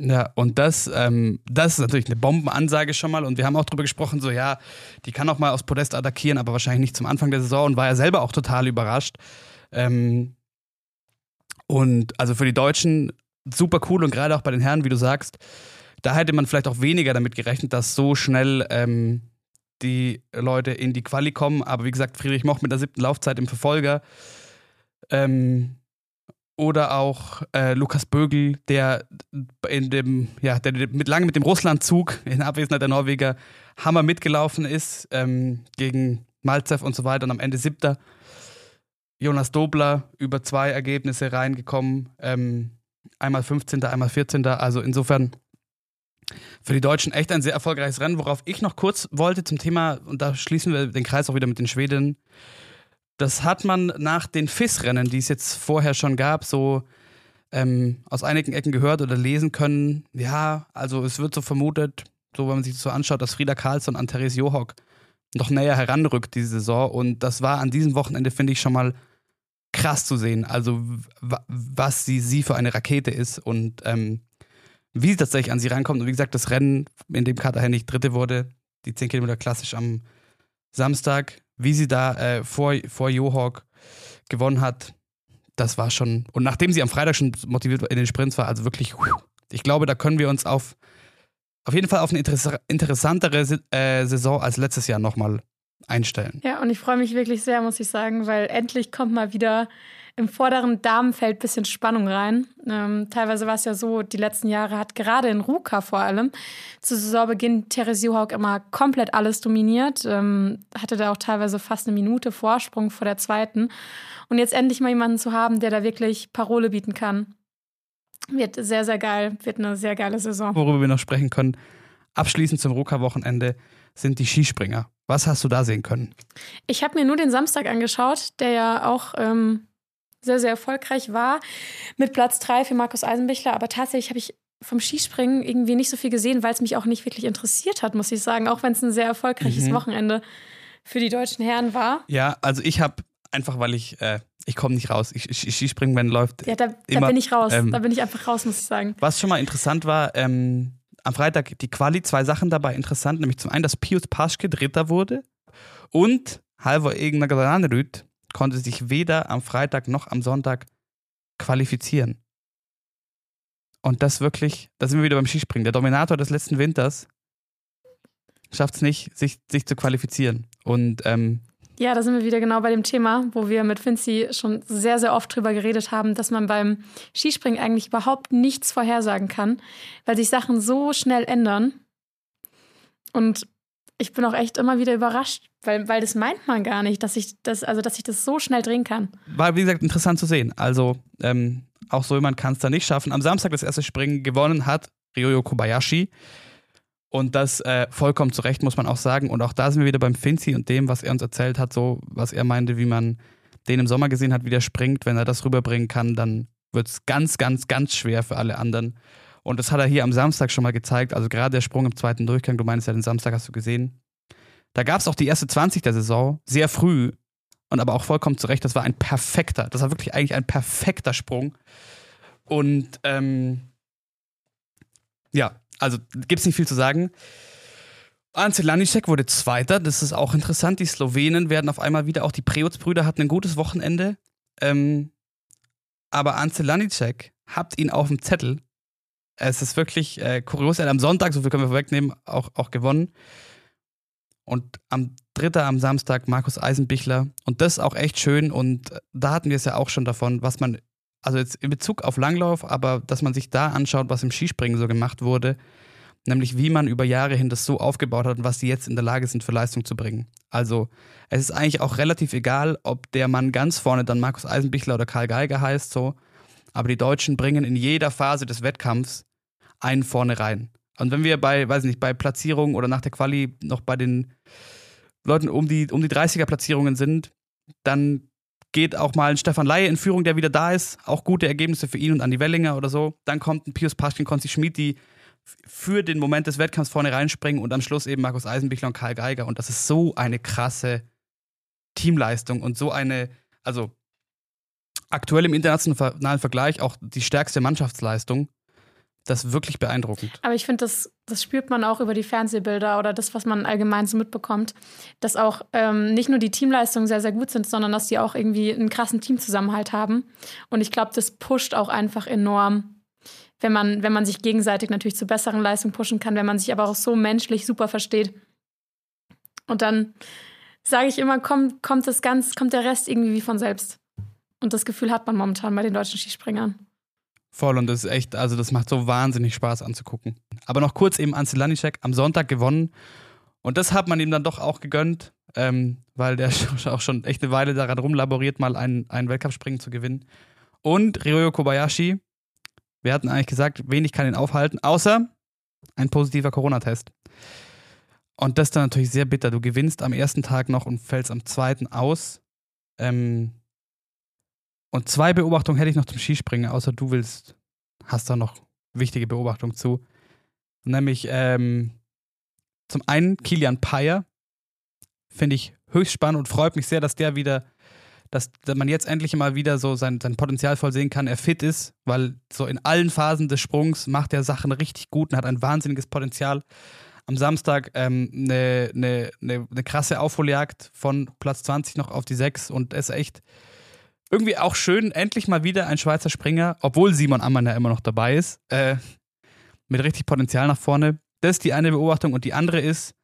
Ja, und das, ähm, das ist natürlich eine Bombenansage schon mal. Und wir haben auch drüber gesprochen, so ja, die kann auch mal aufs Podest attackieren, aber wahrscheinlich nicht zum Anfang der Saison und war ja selber auch total überrascht. Ähm, und also für die Deutschen super cool und gerade auch bei den Herren, wie du sagst, da hätte man vielleicht auch weniger damit gerechnet, dass so schnell ähm, die Leute in die Quali kommen. Aber wie gesagt, Friedrich Moch mit der siebten Laufzeit im Verfolger. Ähm, oder auch äh, Lukas Bögel, der in dem, ja, der mit, lange mit dem Russlandzug in Abwesenheit der Norweger Hammer mitgelaufen ist ähm, gegen Malzev und so weiter und am Ende siebter. Jonas Dobler über zwei Ergebnisse reingekommen. Ähm, einmal 15., einmal 14. Also insofern für die Deutschen echt ein sehr erfolgreiches Rennen. Worauf ich noch kurz wollte zum Thema, und da schließen wir den Kreis auch wieder mit den Schwedinnen. Das hat man nach den FIS-Rennen, die es jetzt vorher schon gab, so ähm, aus einigen Ecken gehört oder lesen können. Ja, also es wird so vermutet, so wenn man sich das so anschaut, dass Frieda Karlsson an Therese Johok noch näher heranrückt diese Saison. Und das war an diesem Wochenende, finde ich, schon mal krass zu sehen. Also was sie, sie für eine Rakete ist und ähm, wie sie tatsächlich an sie rankommt. Und wie gesagt, das Rennen, in dem Kater Hennig Dritte wurde, die 10 Kilometer klassisch am Samstag, wie sie da äh, vor, vor Johawk gewonnen hat, das war schon. Und nachdem sie am Freitag schon motiviert in den Sprints war, also wirklich, ich glaube, da können wir uns auf, auf jeden Fall auf eine interess interessantere äh, Saison als letztes Jahr nochmal einstellen. Ja, und ich freue mich wirklich sehr, muss ich sagen, weil endlich kommt mal wieder im vorderen Damenfeld ein bisschen Spannung rein. Ähm, teilweise war es ja so, die letzten Jahre hat gerade in Ruka vor allem zu Saisonbeginn Therese Johawk immer komplett alles dominiert. Ähm, hatte da auch teilweise fast eine Minute Vorsprung vor der zweiten. Und jetzt endlich mal jemanden zu haben, der da wirklich Parole bieten kann. Wird sehr, sehr geil. Wird eine sehr geile Saison. Worüber wir noch sprechen können, abschließend zum Ruka-Wochenende, sind die Skispringer. Was hast du da sehen können? Ich habe mir nur den Samstag angeschaut, der ja auch ähm, sehr, sehr erfolgreich war mit Platz 3 für Markus Eisenbichler. Aber tatsächlich habe ich vom Skispringen irgendwie nicht so viel gesehen, weil es mich auch nicht wirklich interessiert hat, muss ich sagen. Auch wenn es ein sehr erfolgreiches Mhm. Wochenende für die deutschen Herren war. Ja, also ich habe einfach, weil ich, äh, ich komme nicht raus. Ich, ich, Skispringen, wenn läuft. Ja, da, da Immer, bin ich raus. ähm, da bin ich einfach raus, muss ich sagen. Was schon mal interessant war, ähm, am Freitag die Quali, zwei Sachen dabei interessant, nämlich zum einen, dass Pius Paschke Dritter wurde und Halvor Egner Granerüt konnte sich weder am Freitag noch am Sonntag qualifizieren. Und das wirklich, da sind wir wieder beim Skispringen. Der Dominator des letzten Winters schafft es nicht, sich, sich zu qualifizieren. Und ähm, Ja, da sind wir wieder genau bei dem Thema, wo wir mit Finzi schon sehr, sehr oft drüber geredet haben, dass man beim Skispringen eigentlich überhaupt nichts vorhersagen kann, weil sich Sachen so schnell ändern. Und ich bin auch echt immer wieder überrascht, weil, weil das meint man gar nicht, dass ich das, also dass ich das so schnell drehen kann. war, wie gesagt, interessant zu sehen. Also, ähm, auch so jemand kann es da nicht schaffen. Am Samstag das erste Springen gewonnen hat Ryoyo Kobayashi. Und das äh, vollkommen zu Recht, muss man auch sagen. Und auch da sind wir wieder beim Finzi und dem, was er uns erzählt hat, so, was er meinte, wie man den im Sommer gesehen hat, wie der springt. Wenn er das rüberbringen kann, dann wird es ganz, ganz, ganz schwer für alle anderen. Und das hat er hier am Samstag schon mal gezeigt. Also gerade der Sprung im zweiten Durchgang, du meinst ja, den Samstag hast du gesehen. Da gab es auch die erste 20 der Saison, sehr früh, und aber auch vollkommen zu Recht, das war ein perfekter, das war wirklich eigentlich ein perfekter Sprung. Und ähm, ja, also gibt es nicht viel zu sagen. Ance Lanicek wurde Zweiter, das ist auch interessant. Die Slowenen werden auf einmal wieder, auch die Preutz-Brüder hatten ein gutes Wochenende. Ähm, aber Ance Lanicek habt ihn auf dem Zettel. Es ist wirklich äh, kurios. Er hat am Sonntag, so viel können wir vorwegnehmen, auch, auch gewonnen. Und am Dritter am Samstag Markus Eisenbichler. Und das ist auch echt schön. Und da hatten wir es ja auch schon davon, was man, also jetzt in Bezug auf Langlauf, aber dass man sich da anschaut, was im Skispringen so gemacht wurde. Nämlich wie man über Jahre hin das so aufgebaut hat und was die jetzt in der Lage sind, für Leistung zu bringen. Also es ist eigentlich auch relativ egal, ob der Mann ganz vorne dann Markus Eisenbichler oder Karl Geiger heißt, so. Aber die Deutschen bringen in jeder Phase des Wettkampfs einen vorne rein. Und wenn wir bei, weiß nicht, bei Platzierungen oder nach der Quali noch bei den Leuten um die, um die 30er-Platzierungen sind, dann geht auch mal ein Stefan Laie in Führung, der wieder da ist. Auch gute Ergebnisse für ihn und Andi Wellinger oder so. Dann kommt ein Pius Paschkin, Konzi Schmid, die für den Moment des Wettkampfs vorne reinspringen und am Schluss eben Markus Eisenbichler und Karl Geiger. Und das ist so eine krasse Teamleistung und so eine, also aktuell im internationalen Vergleich auch die stärkste Mannschaftsleistung. Das ist wirklich beeindruckend. Aber ich finde, das, das spürt man auch über die Fernsehbilder oder das, was man allgemein so mitbekommt, dass auch ähm, nicht nur die Teamleistungen sehr, sehr gut sind, sondern dass die auch irgendwie einen krassen Teamzusammenhalt haben. Und ich glaube, das pusht auch einfach enorm, wenn man, wenn man sich gegenseitig natürlich zu besseren Leistungen pushen kann, wenn man sich aber auch so menschlich super versteht. Und dann sage ich immer, kommt, kommt das ganz, kommt der Rest irgendwie wie von selbst. Und das Gefühl hat man momentan bei den deutschen Skispringern. Voll und das ist echt, also das macht so wahnsinnig Spaß anzugucken. Aber noch kurz eben Ansel Lanicek am Sonntag gewonnen und das hat man ihm dann doch auch gegönnt, ähm, weil der auch schon echt eine Weile daran rumlaboriert, mal einen, einen Weltcup-Springen zu gewinnen. Und Ryoyo Kobayashi, wir hatten eigentlich gesagt, wenig kann ihn aufhalten, außer ein positiver Corona-Test. Und das ist dann natürlich sehr bitter. Du gewinnst am ersten Tag noch und fällst am zweiten aus. Ähm, und zwei Beobachtungen hätte ich noch zum Skispringen, außer du willst, hast da noch wichtige Beobachtungen zu. Nämlich ähm, zum einen Kilian Payer, finde ich höchst spannend und freut mich sehr, dass der wieder, dass man jetzt endlich mal wieder so sein, sein Potenzial voll sehen kann, er fit ist, weil so in allen Phasen des Sprungs macht er Sachen richtig gut und hat ein wahnsinniges Potenzial. Am Samstag ähm, eine, eine, eine, eine krasse Aufholjagd von Platz 20 noch auf die 6 und ist echt irgendwie auch schön, endlich mal wieder ein Schweizer Springer, obwohl Simon Ammann ja immer noch dabei ist, äh, mit richtig Potenzial nach vorne. Das ist die eine Beobachtung. Und die andere ist,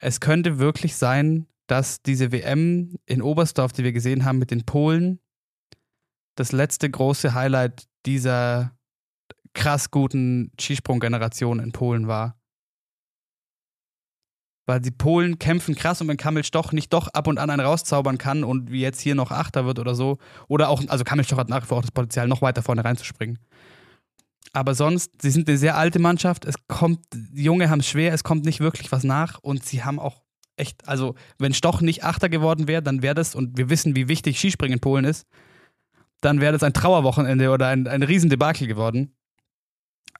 es könnte wirklich sein, dass diese WM in Oberstdorf, die wir gesehen haben mit den Polen, das letzte große Highlight dieser krass guten Skisprung-Generation in Polen war. Weil die Polen kämpfen krass und wenn Kamilch doch nicht doch ab und an einen rauszaubern kann und wie jetzt hier noch Achter wird oder so. Oder auch, also Kamilch doch hat nach wie vor auch das Potenzial, noch weiter vorne reinzuspringen. Aber sonst, sie sind eine sehr alte Mannschaft. Es kommt, die Junge haben es schwer, es kommt nicht wirklich was nach und sie haben auch echt, also wenn Stoch nicht Achter geworden wäre, dann wäre das, und wir wissen, wie wichtig Skispringen in Polen ist, dann wäre das ein Trauerwochenende oder ein, ein Riesendebakel geworden.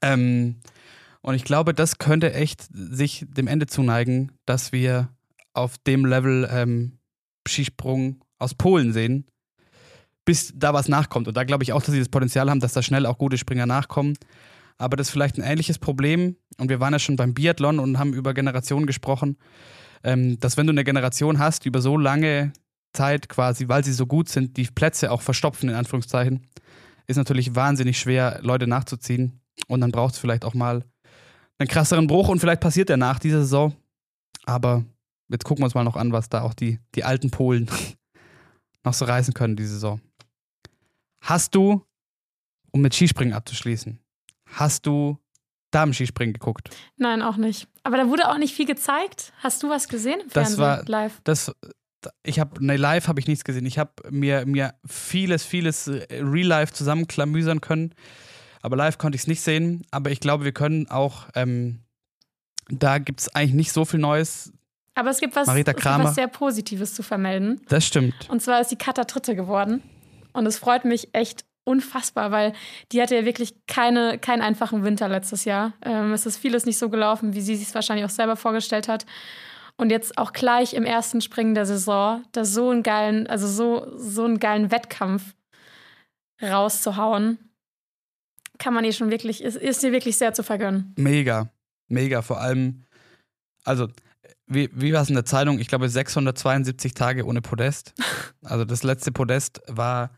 Ähm, und ich glaube, das könnte echt sich dem Ende zuneigen, dass wir auf dem Level ähm, Skisprung aus Polen sehen, bis da was nachkommt. Und da glaube ich auch, dass sie das Potenzial haben, dass da schnell auch gute Springer nachkommen. Aber das ist vielleicht ein ähnliches Problem. Und wir waren ja schon beim Biathlon und haben über Generationen gesprochen, ähm, dass wenn du eine Generation hast, über so lange Zeit quasi, weil sie so gut sind, die Plätze auch verstopfen, in Anführungszeichen, ist natürlich wahnsinnig schwer, Leute nachzuziehen. Und dann braucht es vielleicht auch mal einen krasseren Bruch und vielleicht passiert der nach dieser Saison. Aber jetzt gucken wir uns mal noch an, was da auch die, die alten Polen noch so reißen können diese Saison. Hast du, um mit Skispringen abzuschließen, hast du Damen-Skispringen geguckt? Nein, auch nicht. Aber da wurde auch nicht viel gezeigt. Hast du was gesehen im Das Fernsehen war- live? Das, ich habe, ne, live habe ich nichts gesehen. Ich habe mir, mir vieles, vieles äh, real life zusammenklamüsern können. Aber live konnte ich es nicht sehen. Aber ich glaube, wir können auch, ähm, da gibt es eigentlich nicht so viel Neues. Aber es gibt was, Marita es gibt Kramer. was sehr Positives zu vermelden. Das stimmt. Und zwar ist die Kata Dritte geworden. Und es freut mich echt unfassbar, weil die hatte ja wirklich keine, keinen einfachen Winter letztes Jahr. Ähm, es ist vieles nicht so gelaufen, wie sie sich wahrscheinlich auch selber vorgestellt hat. Und jetzt auch gleich im ersten Springen der Saison, da so einen geilen, also so, so einen geilen Wettkampf rauszuhauen, kann man ihr schon wirklich, ist, ist ihr wirklich sehr zu vergönnen. Mega. Mega. Vor allem, also, wie, wie war es in der Zeitung? Ich glaube, 672 Tage ohne Podest. Also, das letzte Podest war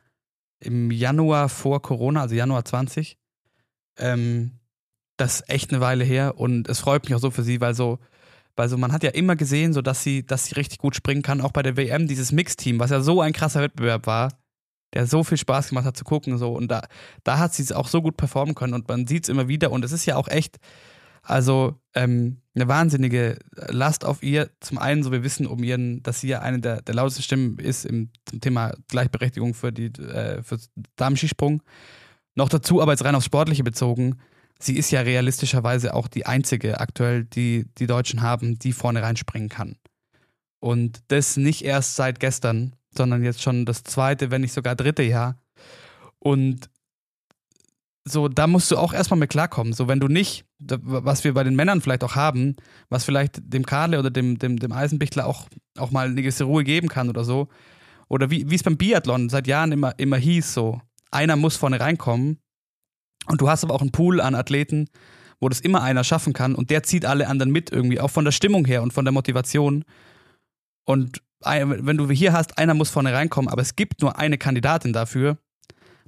im Januar vor Corona, also Januar 20. Ähm, das ist echt eine Weile her und es freut mich auch so für sie, weil so, weil so, man hat ja immer gesehen, so dass sie, dass sie richtig gut springen kann, auch bei der WM, dieses Mixteam, was ja so ein krasser Wettbewerb war, der so viel Spaß gemacht hat zu gucken, so und da, da hat sie es auch so gut performen können und man sieht es immer wieder und es ist ja auch echt, also ähm, eine wahnsinnige Last auf ihr. Zum einen, so wir wissen um ihren, dass sie ja eine der, der lautesten Stimmen ist im, zum Thema Gleichberechtigung für die äh, für Damen-Skisprung. Noch dazu, aber jetzt rein aufs Sportliche bezogen, sie ist ja realistischerweise auch die einzige aktuell, die die Deutschen haben, die vorne reinspringen kann. Und das nicht erst seit gestern, sondern jetzt schon das zweite, wenn nicht sogar dritte Jahr. Und so, da musst du auch erstmal mit klarkommen. So, wenn du nicht, was wir bei den Männern vielleicht auch haben, was vielleicht dem Karle oder dem, dem, dem Eisenbichler auch, auch mal eine gewisse Ruhe geben kann oder so. Oder wie es beim Biathlon seit Jahren immer, immer hieß, so, einer muss vorne reinkommen. Und du hast aber auch einen Pool an Athleten, wo das immer einer schaffen kann und der zieht alle anderen mit irgendwie, auch von der Stimmung her und von der Motivation. Und wenn du hier hast, einer muss vorne reinkommen, aber es gibt nur eine Kandidatin dafür,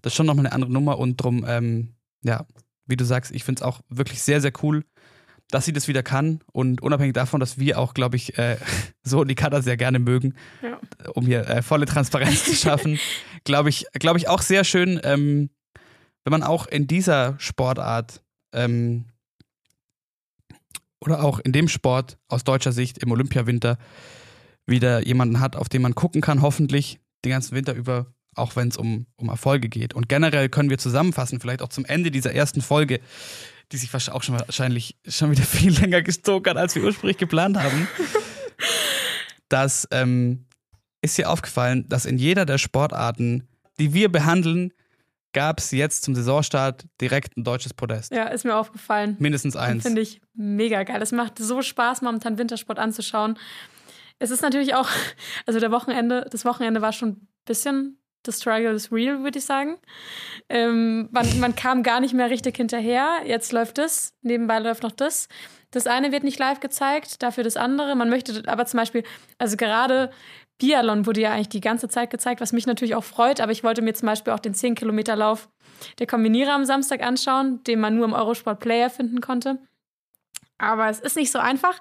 das ist schon nochmal eine andere Nummer und drum, ähm, ja, wie du sagst, ich finde es auch wirklich sehr, sehr cool, dass sie das wieder kann und unabhängig davon, dass wir auch, glaube ich, äh, so die Kader sehr gerne mögen, Ja. um hier äh, volle Transparenz zu schaffen, glaube ich, glaube ich auch sehr schön, ähm, wenn man auch in dieser Sportart ähm, oder auch in dem Sport aus deutscher Sicht im Olympiawinter wieder jemanden hat, auf den man gucken kann, hoffentlich den ganzen Winter über, auch wenn es um, um Erfolge geht. Und generell können wir zusammenfassen, vielleicht auch zum Ende dieser ersten Folge, die sich auch schon wahrscheinlich schon wieder viel länger gezogen hat, als wir ursprünglich geplant haben, dass ähm, ist dir aufgefallen, dass in jeder der Sportarten, die wir behandeln, gab es jetzt zum Saisonstart direkt ein deutsches Podest. Ja, ist mir aufgefallen. Mindestens eins. Finde ich mega geil. Es macht so Spaß, momentan Wintersport anzuschauen. Es ist natürlich auch, also der Wochenende, das Wochenende war schon ein bisschen, the struggle is real, würde ich sagen. Ähm, man, man kam gar nicht mehr richtig hinterher. Jetzt läuft das, nebenbei läuft noch das. Das eine wird nicht live gezeigt, dafür das andere. Man möchte aber zum Beispiel, also gerade Biathlon wurde ja eigentlich die ganze Zeit gezeigt, was mich natürlich auch freut, aber ich wollte mir zum Beispiel auch den 10-Kilometer-Lauf der Kombinierer am Samstag anschauen, den man nur im Eurosport Player finden konnte. Aber es ist nicht so einfach.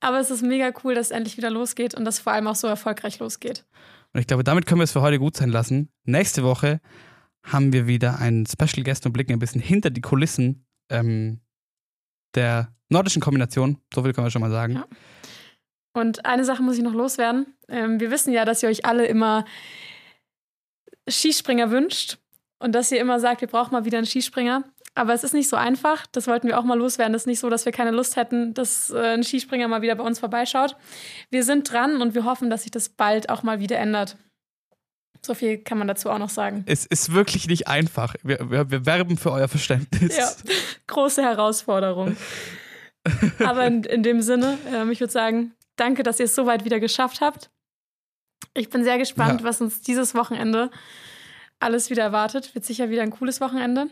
Aber es ist mega cool, dass es endlich wieder losgeht und dass vor allem auch so erfolgreich losgeht. Und ich glaube, damit können wir es für heute gut sein lassen. Nächste Woche haben wir wieder einen Special Guest und blicken ein bisschen hinter die Kulissen ähm, der nordischen Kombination. So viel können wir schon mal sagen. Ja. Und eine Sache muss ich noch loswerden. Ähm, wir wissen ja, dass ihr euch alle immer Skispringer wünscht und dass ihr immer sagt, wir brauchen mal wieder einen Skispringer. Aber es ist nicht so einfach. Das wollten wir auch mal loswerden. Es ist nicht so, dass wir keine Lust hätten, dass äh, ein Skispringer mal wieder bei uns vorbeischaut. Wir sind dran und wir hoffen, dass sich das bald auch mal wieder ändert. So viel kann man dazu auch noch sagen. Es ist wirklich nicht einfach. Wir, wir, wir werben für euer Verständnis. Ja, große Herausforderung. Aber in, in dem Sinne, ähm, ich würde sagen, danke, dass ihr es so weit wieder geschafft habt. Ich bin sehr gespannt, Ja. was uns dieses Wochenende alles wieder erwartet. Wird sicher wieder ein cooles Wochenende.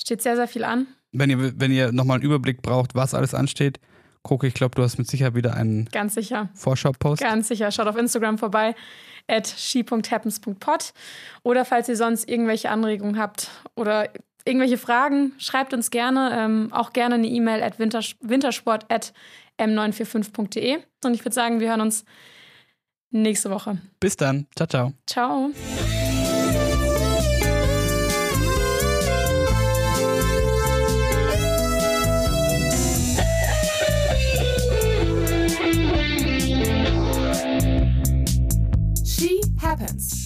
Steht sehr, sehr viel an. Wenn ihr, wenn ihr nochmal einen Überblick braucht, was alles ansteht, gucke, ich glaube, du hast mit Sicherheit wieder einen Ganz sicher. Vorschau-Post. Ganz sicher. Schaut auf Instagram vorbei, at she.happens.pod. Oder falls ihr sonst irgendwelche Anregungen habt oder irgendwelche Fragen, schreibt uns gerne. Ähm, auch gerne eine E-Mail at winters wintersport at m945.de. Und ich würde sagen, wir hören uns nächste Woche. Bis dann. Ciao, ciao. Ciao. happens.